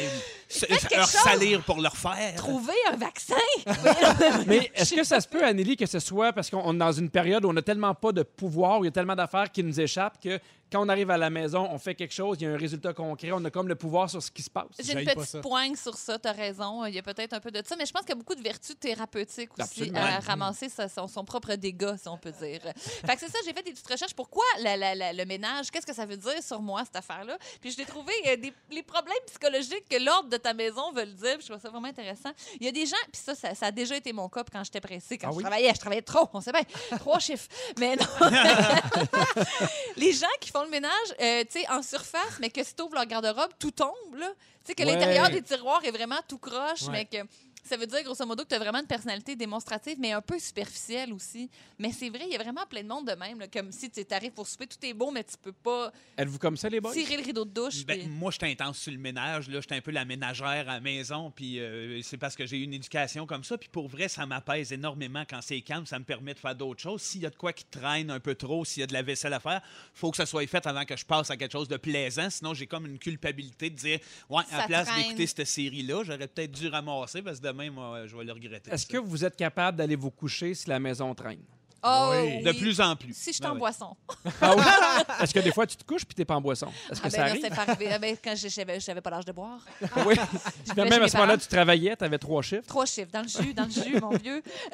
Salir pour leur faire. trouver un vaccin. *laughs* Mais est-ce que ça se peut, Anneli, que ce soit parce qu'on est dans une période où on n'a tellement pas de pouvoir, où il y a tellement d'affaires qui nous échappent que quand on arrive à la maison, on fait quelque chose, il y a un résultat concret, on a comme le pouvoir sur ce qui se passe. J'ai une petite poigne sur ça, t'as raison. Il y a peut-être un peu de ça, mais je pense qu'il y a beaucoup de vertus thérapeutiques aussi Absolument. à ramasser sa- son, son propre dégât, si on peut dire. Fait que c'est ça, j'ai fait des petites recherches. Pourquoi la- la- la- le ménage? Qu'est-ce que ça veut dire sur moi, cette affaire-là? Puis je l'ai trouvé euh, des, les problèmes psychologiques que l'ordre de ta maison veut le dire. Je trouve ça vraiment intéressant. Il y a des gens, puis ça, ça, ça a déjà été mon cas quand j'étais pressée, quand Ah je oui? travaillais. Je travaillais trop, on sait bien. Trois chiffres. Mais non. *laughs* *laughs* les gens qui font le ménage, euh, tu sais, en surface, mais que si tu ouvres leur garde-robe, tout tombe, là. Tu sais, que Ouais. l'intérieur des tiroirs est vraiment tout croche, Ouais. mais que ça veut dire, grosso modo, que tu as vraiment une personnalité démonstrative, mais un peu superficielle aussi. Mais c'est vrai, il y a vraiment plein de monde de même, là, comme si tu arrives pour souper, tout est beau, mais tu peux pas Êtes-vous comme ça, les boys? tirer le rideau de douche. Ben, puis- moi, j'étais intense sur le ménage. Là, j'étais un peu la ménagère à la maison. Puis euh, c'est parce que j'ai eu une éducation comme ça. Puis pour vrai, ça m'apaise énormément quand c'est calme. Ça me permet de faire d'autres choses. S'il y a de quoi qui traîne un peu trop, s'il y a de la vaisselle à faire, faut que ça soit fait avant que je passe à quelque chose de plaisant. Sinon, j'ai comme une culpabilité de dire, ouais, à Ça la place traîne. d'écouter cette série-là, j'aurais peut-être dû ramasser parce que demain, moi, je vais le regretter. Est-ce que vous êtes capable d'aller vous coucher si la maison traîne? Oh, Oui. De oui. plus en plus. Si je suis en oui. boisson. Ah oui? *laughs* Est-ce que des fois tu te couches puis t'es pas en boisson? Est-ce que Ah ça ben arrive? c'est pas arrivé. Ah ben, quand j'avais j'avais pas l'âge de boire. oui. *laughs* Je Même à ce moment-là, tu travaillais, tu avais trois chiffres. Trois chiffres, dans le jus, dans le jus, mon vieux. *laughs*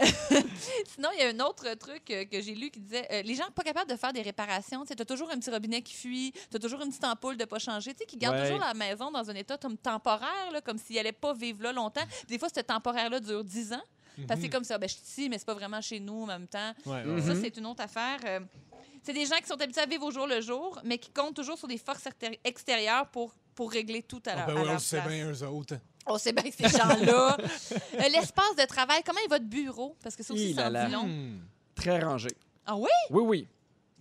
Sinon, il y a un autre truc euh, que j'ai lu qui disait euh, les gens pas capables de faire des réparations. Tu as toujours un petit robinet qui fuit, tu as toujours une petite ampoule de pas changer, tu sais, qui garde Ouais. toujours la maison dans un état comme temporaire, là, comme s'il allait pas vivre là longtemps. Des fois, ce temporaire-là dure 10 ans. Parce que c'est comme ça, ben, je suis ici, mais c'est pas vraiment chez nous en même temps. Ouais, ouais. Mhm. Ça, c'est une autre affaire. Euh, c'est des gens qui sont habitués à vivre au jour le jour, mais qui comptent toujours sur des forces extéri- extérieures pour, pour régler tout à, Ah leur, ben à leur on sait place. bien, eux autres. On sait bien que ces gens-là. *laughs* Euh, L'espace de travail, comment est votre bureau? Parce que ça aussi, long. Hmm. Très rangé. Ah oui? Oui, oui.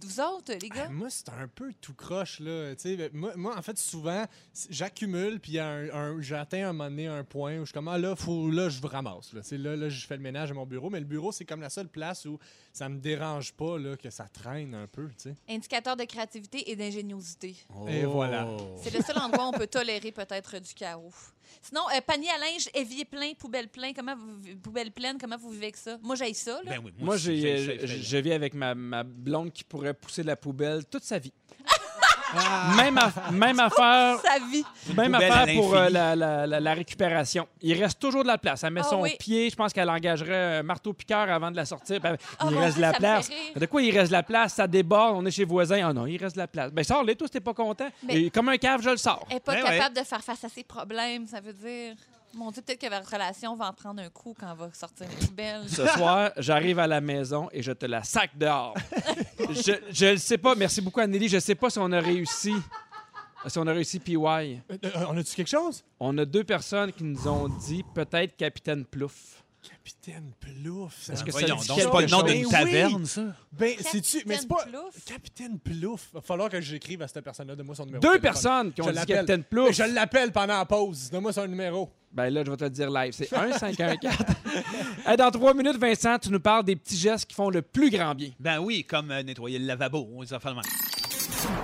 Vous autres, les Ah, gars? Moi, c'est un peu tout croche, là. Tu sais, ben, moi, moi, en fait, souvent, j'accumule, puis un, un- j'atteins un moment donné un point où je suis comme, ah, là, faut, là, je ramasse. Là, là, là, je fais le ménage à mon bureau, mais le bureau, c'est comme la seule place où ça me dérange pas, là, que ça traîne un peu, tu sais. Indicateur de créativité et d'ingéniosité. Et voilà. C'est le seul endroit où on peut tolérer peut-être du chaos. Sinon, euh, panier à linge, évier plein, poubelle plein, comment vous, poubelle pleine, comment vous vivez avec ça? Moi, j'ai ça, là. Ben oui, Moi, aussi, j'ai, j'ai- euh, j'ai- je vis avec ma, ma blonde qui pourrait pousser la poubelle toute sa vie. *laughs* Ah! Même, aff- même affaire, *laughs* Sa vie. même affaire pour euh, la, la- la- la récupération. Il reste toujours de la place. Elle met Ah son oui. pied. Je pense qu'elle engagerait un marteau-piqueur avant de la sortir. Ben, Ah, il reste de la place. De quoi il reste de la place? Ça déborde. On est chez voisins. Ah non, il reste de la place. Ben, sors-les, toi, si t'es pas content. Mais- Et comme un cave, je le sors. Elle n'est pas Ben ouais. capable de faire face à ses problèmes, ça veut dire. Mon Dieu, peut-être que votre relation va en prendre un coup quand elle va sortir une poubelle. Ce soir, j'arrive à la maison et je te la sac dehors. je, je le sais pas. Merci beaucoup, Anneli. Je sais pas si on a réussi Si on a réussi PY, Euh, on a-tu quelque chose? on a deux personnes qui nous ont dit peut-être Capitaine Plouf. Capitaine Plouf. Est-ce que c'est pas le nom d'une Ben oui. taverne, ça. Ben, c'est-tu. Mais c'est pas. Capitaine Plouf. Capitaine Plouf. Va falloir que j'écrive à cette personne-là. Donne-moi son numéro. Deux personnes qui ont Je dit. Capitaine Plouf. Je l'appelle pendant la pause. Donne-moi son numéro. Ben là, je vais te le dire live. C'est 1 514. *laughs* Hey, dans trois minutes, Vincent, tu nous parles des petits gestes qui font le plus grand bien. Ben oui, comme euh, nettoyer le lavabo, on les de même.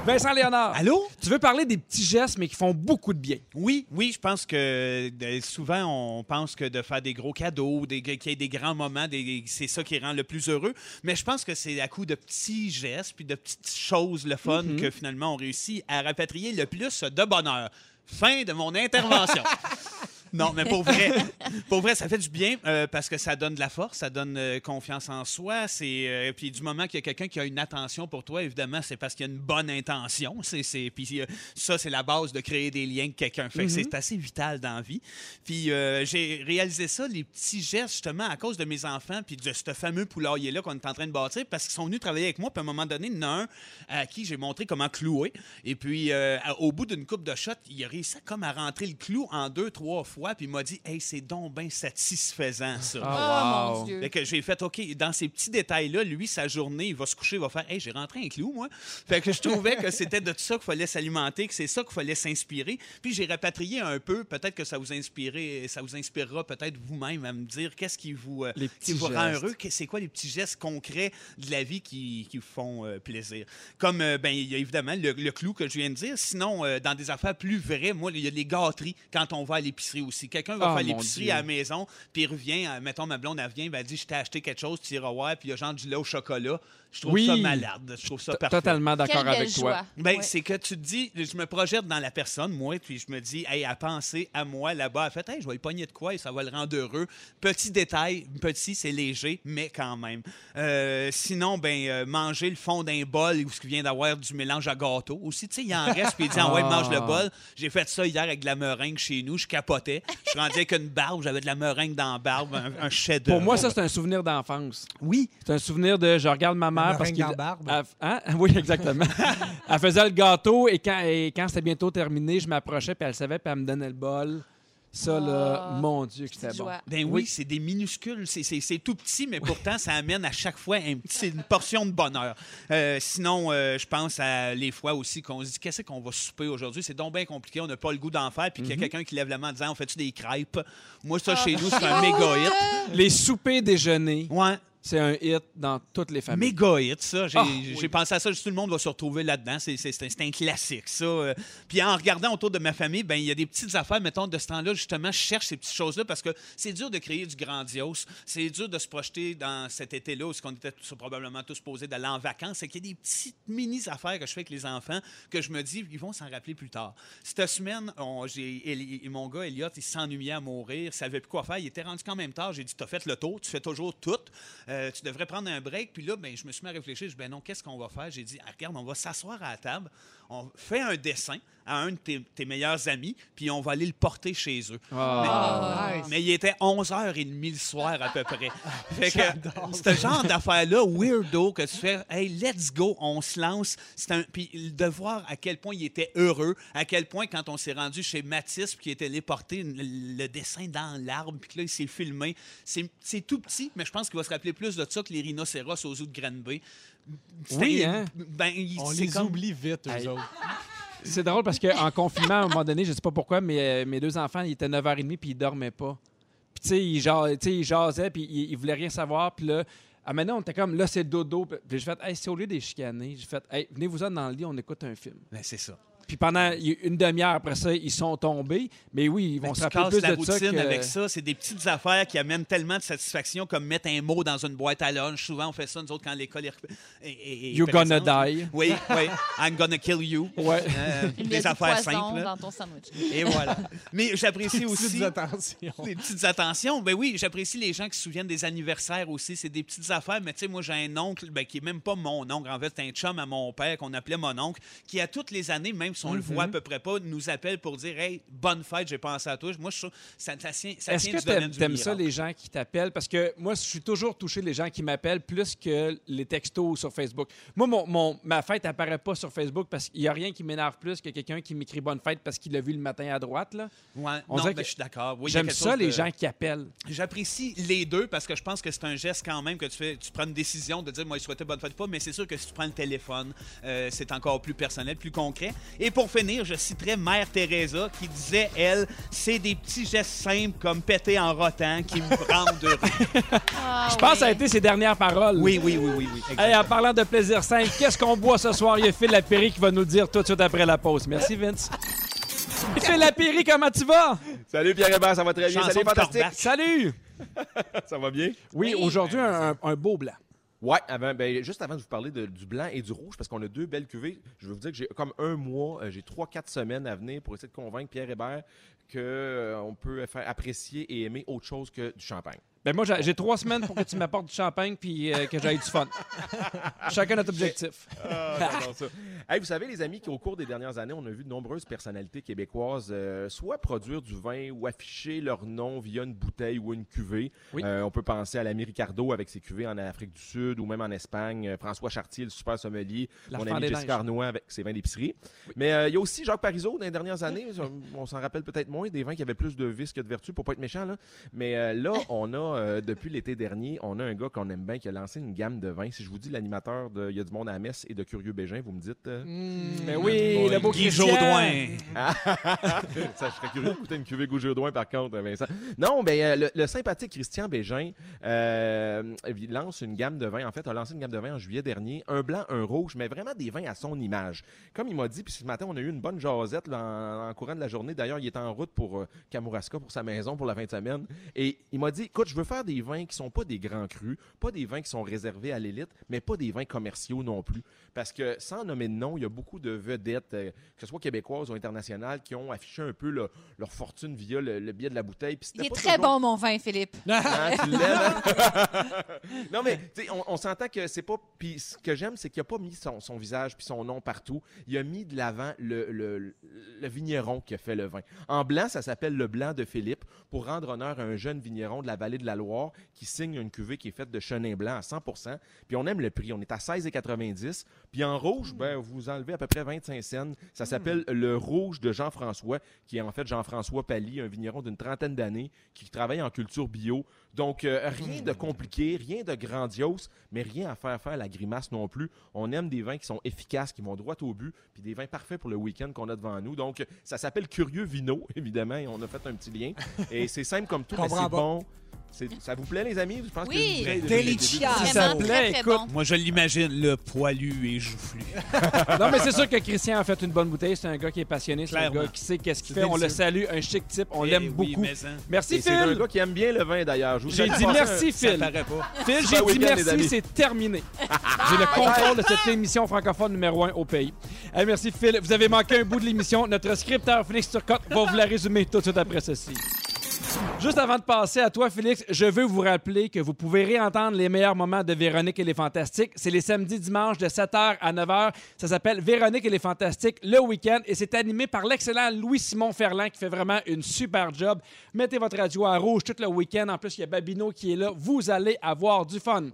Vincent Léonard. Allô? Tu veux parler des petits gestes, mais qui font beaucoup de bien. Oui, oui, je pense que souvent on pense que de faire des gros cadeaux, des, qu'il y ait des grands moments, des- c'est ça qui rend le plus heureux. Mais je pense que c'est à coup de petits gestes puis de petites choses le fun que finalement on réussit à rapatrier le plus de bonheur. Fin de mon intervention. *laughs* Non, mais pour vrai, pour vrai, ça fait du bien euh, parce que ça donne de la force, ça donne euh, confiance en soi. C'est euh, puis du moment qu'il y a quelqu'un qui a une attention pour toi, évidemment, c'est parce qu'il y a une bonne intention. C'est c'est puis ça, c'est la base de créer des liens avec quelqu'un. Fait que c'est assez vital dans la vie. Puis j'ai réalisé ça, les petits gestes justement à cause de mes enfants puis de ce fameux poulailler là qu'on est en train de bâtir parce qu'ils sont venus travailler avec moi. Puis à un moment donné, il y en a un à qui j'ai montré comment clouer. Et puis au bout d'une coupe de shot, il a réussi comme à rentrer le clou en deux trois fois. Puis il m'a dit, hey, c'est donc bien satisfaisant ça. Oh wow. mon Dieu. Fait que j'ai fait, OK, dans ces petits détails-là, lui, sa journée, il va se coucher, il va faire, hey, j'ai rentré un clou, moi. Fait que je trouvais que c'était de ça qu'il fallait s'alimenter, que c'est ça qu'il fallait s'inspirer. Puis j'ai rapatrié un peu, peut-être que ça vous inspirer, ça vous inspirera peut-être vous-même à me dire qu'est-ce qui vous, euh, Les qui vous rend heureux, que- c'est quoi les petits gestes concrets de la vie qui, qui vous font euh, plaisir. Comme, euh, ben, il y a évidemment le, le clou que je viens de dire. Sinon, euh, dans des affaires plus vraies, moi, il y a les gâteries quand on va à l'épicerie aussi. Quelqu'un va Ah, faire l'épicerie à la maison, puis il revient, euh, mettons, ma blonde, elle vient, ben, elle dit, je t'ai acheté quelque chose, tu iras voir, puis il y a genre du lait au chocolat. Je trouve Oui. ça malade. Je trouve ça parfait. Totalement d'accord avec toi. Ben, Ouais. c'est que tu te dis, je me projette dans la personne, moi, puis je me dis, hey, à penser à moi là-bas, elle fait, hey, je vais y pogner de quoi et ça va le rendre heureux. Petit détail, petit, c'est léger, mais quand même. Euh, sinon, ben, euh, manger le fond d'un bol où ce qui vient d'avoir du mélange à gâteau aussi, tu sais, il en *laughs* reste, puis il dit, ah ouais, mange le Ah. bol. J'ai fait ça hier avec de la meringue chez nous, je capotais. Je suis rendu avec une barbe, j'avais de la meringue dans la barbe, un, un chef Pour moi, ça, c'est un souvenir d'enfance. oui. C'est un souvenir de je regarde ma mère parce qu'il hein? *laughs* Oui, exactement. elle faisait le gâteau et quand, et quand c'était bientôt terminé, je m'approchais puis elle savait puis elle me donnait le bol. Ça là, Ah, mon dieu que c'était bon. joie. Ben oui, c'est des minuscules, c'est- tout petit, mais pourtant, ça amène à chaque fois un petit- une portion de bonheur. Euh, sinon, euh, je pense à les fois aussi qu'on se dit qu'est-ce qu'on va souper aujourd'hui? C'est donc bien compliqué, on n'a pas le goût d'en faire, puis qu'il y a quelqu'un qui lève la main en disant on fait-tu des crêpes? Moi, ça, chez nous, c'est un méga hit. Les soupers déjeuners, Ouais. C'est un hit dans toutes les familles. Méga hit, ça. J'ai Ah, oui. pensé à ça, tout le monde va se retrouver là-dedans. C'est- un, classique, ça. Euh, Puis en regardant autour de ma famille, ben il y a des petites affaires, mettons, de ce temps-là, justement, je cherche ces petites choses-là parce que c'est dur de créer du grandiose. C'est dur de se projeter dans cet été-là où on était tous- probablement tous posés d'aller en vacances. C'est qu'il y a des petites mini-affaires que je fais avec les enfants que je me dis, ils vont s'en rappeler plus tard. Cette semaine, on- j'ai Eli- mon gars, Elliot, il s'ennuyait à mourir, il savait plus quoi faire. Il était rendu quand même tard. J'ai dit, tu as fait le tour, tu fais toujours tout. Euh, tu devrais prendre un break. Puis là, ben, je me suis mis à réfléchir. Je dis, ben non, qu'est-ce qu'on va faire? J'ai dit, Ah, regarde, on va s'asseoir à la table, on fait un dessin à un de tes, tes meilleurs amis, puis on va aller le porter chez eux. Ah. Nice. Mais il était 11h30 le soir à peu près. *laughs* fait que ce genre d'affaire-là, weirdo, que tu fais, hey, let's go, on se lance. Un... Puis de voir à quel point il était heureux, à quel point quand on s'est rendu chez Matisse, puis qu'il était allé porter le, dessin dans l'arbre, puis que là, il s'est filmé. C'est c'est tout petit, mais je pense qu'il va se rappeler plus de ça que les rhinocéros aux zoo de Granby. Oui, hein? Ben, il- On c'est les comme- oublie vite, eux Hey. autres. C'est drôle parce qu'en confinement, à un moment donné, je sais pas pourquoi, mais euh, mes deux enfants, ils étaient 9h30 puis ils dormaient pas. Puis tu sais, ils, ja- tu sais, ils jasaient puis ils, ils voulaient rien savoir. Puis là, à maintenant, on était comme, là, c'est dodo. Puis j'ai fait, hey, c'est au lieu des chicaner. J'ai fait, hey, venez-vous-en dans le lit, on écoute un film. Ben, c'est ça. Puis pendant une demi-heure après ça, ils sont tombés. Mais oui, ils vont Ben, se rappeler plus la de ça routine que... avec ça. C'est des petites affaires qui amènent tellement de satisfaction comme mettre un mot dans une boîte à lunch. Souvent, on fait ça, nous autres, quand l'école est... est- est- est You're gonna die. Oui, oui. I'm gonna kill you. Ouais. Euh, a des affaires simples. dans ton sandwich. Et voilà. Mais j'apprécie *laughs* Petites aussi... attentions. Des petites attentions. Ben oui, j'apprécie les gens qui se souviennent des anniversaires aussi. C'est des petites affaires. Mais tu sais, moi, j'ai un oncle ben, qui est même pas mon oncle. En fait, c'est un chum à mon père qu'on appelait mon oncle, qui, à toutes les années, même si on le voit à peu près pas, nous appelle pour dire Hey, bonne fête, j'ai pensé à toi. Moi, je trouve ça, ça, tient- ça Est-ce que du t'aimes ça, les gens qui t'appellent? Parce que moi, je suis toujours touché les gens qui m'appellent plus que les textos sur Facebook. Moi, mon, mon- ma fête apparaît pas sur Facebook parce qu'il n'y a rien qui m'énerve plus que quelqu'un qui m'écrit bonne fête parce qu'il l'a vu le matin à droite. là. Ouais, On non, mais que je suis d'accord. Oui, J'aime ça, les gens qui appellent. J'apprécie les deux parce que je pense que c'est un geste quand même que tu fais. Tu prends une décision de dire, moi, je souhaitais bonne fête ou pas, mais c'est sûr que si tu prends le téléphone, euh, c'est encore plus personnel, plus concret. Et pour finir, je citerai Mère Teresa qui disait, elle, c'est des petits gestes simples comme péter en rotant qui me rendent heureux. *laughs* Ah, Je pense que ça a été ses dernières paroles. Oui, oui, oui, oui, oui. Hey, en parlant de plaisir simple, qu'est-ce qu'on boit ce soir? Il y a Phil Lapéry qui va nous le dire tout de suite après la pause. Merci, Vince. *laughs* Phil Lapéry, comment tu vas? Salut Pierre Hébert, ça va très bien. Chanson Salut fantastique. Salut! *laughs* Ça va bien? Oui, aujourd'hui, un, un beau blanc. Ouais, ben, juste avant de vous parler de- du blanc et du rouge, parce qu'on a deux belles cuvées, je veux vous dire que j'ai comme un mois, euh, j'ai trois, quatre semaines à venir pour essayer de convaincre Pierre Hébert qu'on peut faire apprécier et aimer autre chose que du champagne. Ben moi, j'ai trois semaines pour que tu m'apportes du champagne puis euh, que j'aille du fun. *laughs* Chacun notre objectif. Ah, ça. Hey, vous savez, les amis, qu'au cours des dernières années, on a vu de nombreuses personnalités québécoises euh, soit produire du vin ou afficher leur nom via une bouteille ou une cuvée. Oui. Euh, on peut penser à l'ami Ricardo avec ses cuvées en Afrique du Sud ou même en Espagne. François Chartier, le super sommelier. L'enfant Mon ami Jessica. Arnois avec ses vins d'épicerie. Mais il y a aussi Jacques Parizeau dans les dernières années. on s'en rappelle peut-être moins, des vins qui avaient plus de vices que de vertus, pour pas être méchant. Là. Mais là, on a, euh, depuis l'été dernier, on a un gars qu'on aime bien qui a lancé une gamme de vins. Si je vous dis l'animateur de Il y a du monde à la messe et de Curieux Bégin, vous me dites... euh, Ben oui, le beau Guy Christian. Jodoin. *laughs* ça, je serais curieux d'écouter une cuvée Goujodoin, par contre, Vincent. Non, ben, euh, le, le sympathique Christian Bégin euh, il lance une gamme de vins. En fait, a lancé une gamme de vins en juillet dernier. Un blanc, un rouge, mais vraiment des vins à son image. Comme il m'a dit, puis ce matin, on a eu une bonne jasette là, en, en courant de la journée. D'ailleurs, il est en route pour euh, Kamouraska, pour sa maison, pour la fin de semaine. Et il m'a dit, écoute, je veux faire des vins qui sont pas des grands crus, pas des vins qui sont réservés à l'élite, mais pas des vins commerciaux non plus. Parce que, sans nommer de nom, il y a beaucoup de vedettes, euh, que ce soit québécoises ou internationales, qui ont affiché un peu le- leur fortune via le, le biais de la bouteille. Puis Il est pas très toujours- bon, mon vin, Philippe. *laughs* Hein, tu l'aimes, hein? *laughs* non, mais tu sais, on, on s'entend que c'est pas. Puis ce que j'aime, c'est qu'il a pas mis son, son visage puis son nom partout. Il a mis de l'avant le, le, le vigneron qui a fait le vin. En blanc, ça s'appelle le blanc de Philippe pour rendre honneur à un jeune vigneron de la vallée de la Loire qui signe une cuvée qui est faite de chenin blanc à 100% Puis on aime le prix. On est à 16,90 Puis en rouge, ben, vous enlevez à peu près 25 cents. Ça s'appelle le rouge de Jean-François, qui est en fait Jean-François Pally, un vigneron d'une trentaine d'années qui travaille en culture bio. Donc, euh, rien de compliqué, rien de grandiose, mais rien à faire faire la grimace non plus. On aime des vins qui sont efficaces, qui vont droit au but, puis des vins parfaits pour le week-end qu'on a devant nous. Donc, ça s'appelle Curieux Vino, *laughs* évidemment, et on a fait un petit lien. Et c'est simple comme tout, mais c'est bon. Ça vous plaît, les amis? Je pense Oui. que vous Delicia. Si ça plaît, très, très écoute. bon. Moi, je l'imagine, le poilu et joufflu. *laughs* Non, mais c'est sûr que Christian a fait une bonne bouteille. C'est un gars qui est passionné. C'est un gars qui sait qu'est-ce qu'il fait. On le salue. Un chic type. On Eh l'aime oui, beaucoup. mais hein, Merci, Et c'est un Phil. gars qui aime bien le vin, d'ailleurs. J'ai dit merci, Phil. pas. Phil, j'ai dit merci, c'est terminé. J'ai le *laughs* contrôle de cette émission francophone numéro un au pays. Hey, merci, Phil. Vous avez manqué un bout de l'émission. Notre scripteur, Félix Turcotte, va vous la résumer tout de suite après ceci. Juste avant de passer à toi, Félix, je veux vous rappeler que vous pouvez réentendre les meilleurs moments de Véronique et les Fantastiques. C'est les samedis, dimanches de 7h à 9h. Ça s'appelle Véronique et les Fantastiques le week-end et c'est animé par l'excellent Louis-Simon Ferland qui fait vraiment une super job. Mettez votre radio à rouge tout le week-end. En plus, il y a Babino qui est là. Vous allez avoir du fun.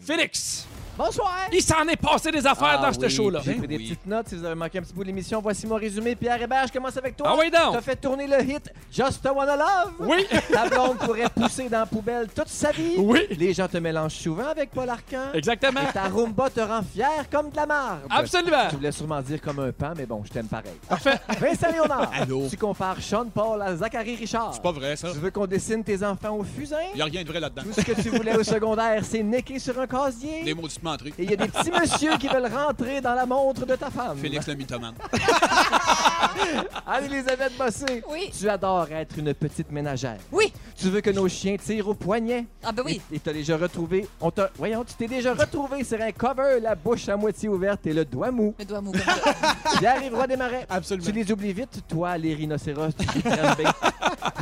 Félix, Bonsoir! il s'en est passé des affaires Ah dans ce oui, show-là. J'ai pris des oui. petites notes. Si vous avez manqué un petit bout de l'émission, voici mon résumé. Pierre Hébert, je commence avec toi. Ah oui, donc? T'as fait tourner le hit Just a Wanna Love. Oui, *laughs* Ta blonde pourrait pousser dans la poubelle toute sa vie. oui, Les gens te mélangent souvent avec Paul Arcan. exactement. Et ta rumba te rend fier comme de la marde. Absolument. Tu voulais sûrement dire comme un pan, mais bon, je t'aime pareil. Parfait. *laughs* Vincent Léonard, Allô? tu compares Sean Paul à Zachary Richard. C'est pas vrai, ça. Tu veux qu'on dessine tes enfants au fusain? Il a rien de vrai là-dedans. Tout ce que tu voulais au secondaire, c'est niquer sur un casier? Des maudites Et il y a des petits *laughs* messieurs qui veulent rentrer dans la montre de ta femme. Félix le mythomane. *laughs* Anne-Elisabeth Bossé, Oui. tu adores être une petite ménagère. Oui. Tu veux que nos chiens tirent au poignet? Ah, ben oui. Et t'as déjà retrouvé... On t'a... Voyons, tu t'es déjà retrouvé sur un cover, la bouche à moitié ouverte et le doigt mou. Le doigt mou. *laughs* Pierre Roy des Marais. Absolument. Tu les oublies vite, toi, les rhinocéros, tu.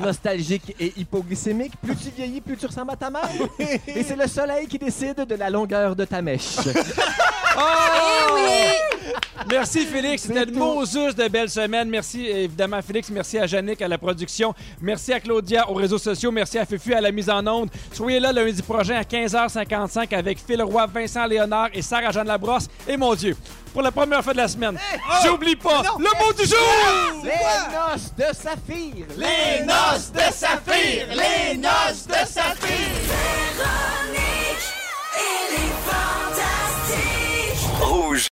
Nostalgique et hypoglycémique, plus tu vieillis, plus tu ressembles à ta mère. et c'est le soleil qui décide de la longueur de ta *laughs* Eh oh! Merci Félix, c'était une Moses de belle semaine. Merci évidemment Félix, merci à Yannick à la production, merci à Claudia aux réseaux sociaux, merci à Fufu à la mise en onde. Soyez là lundi prochain à 15h55 avec Phil Roy, Vincent Léonard et Sarah Jeanne Labrosse et mon Dieu. Pour la première fois de la semaine, eh, oh! j'oublie pas le mot du jour! Les noces de saphir! Les noces de saphir! Les noces de saphir! Véronique! Il est fantastique. Rouge.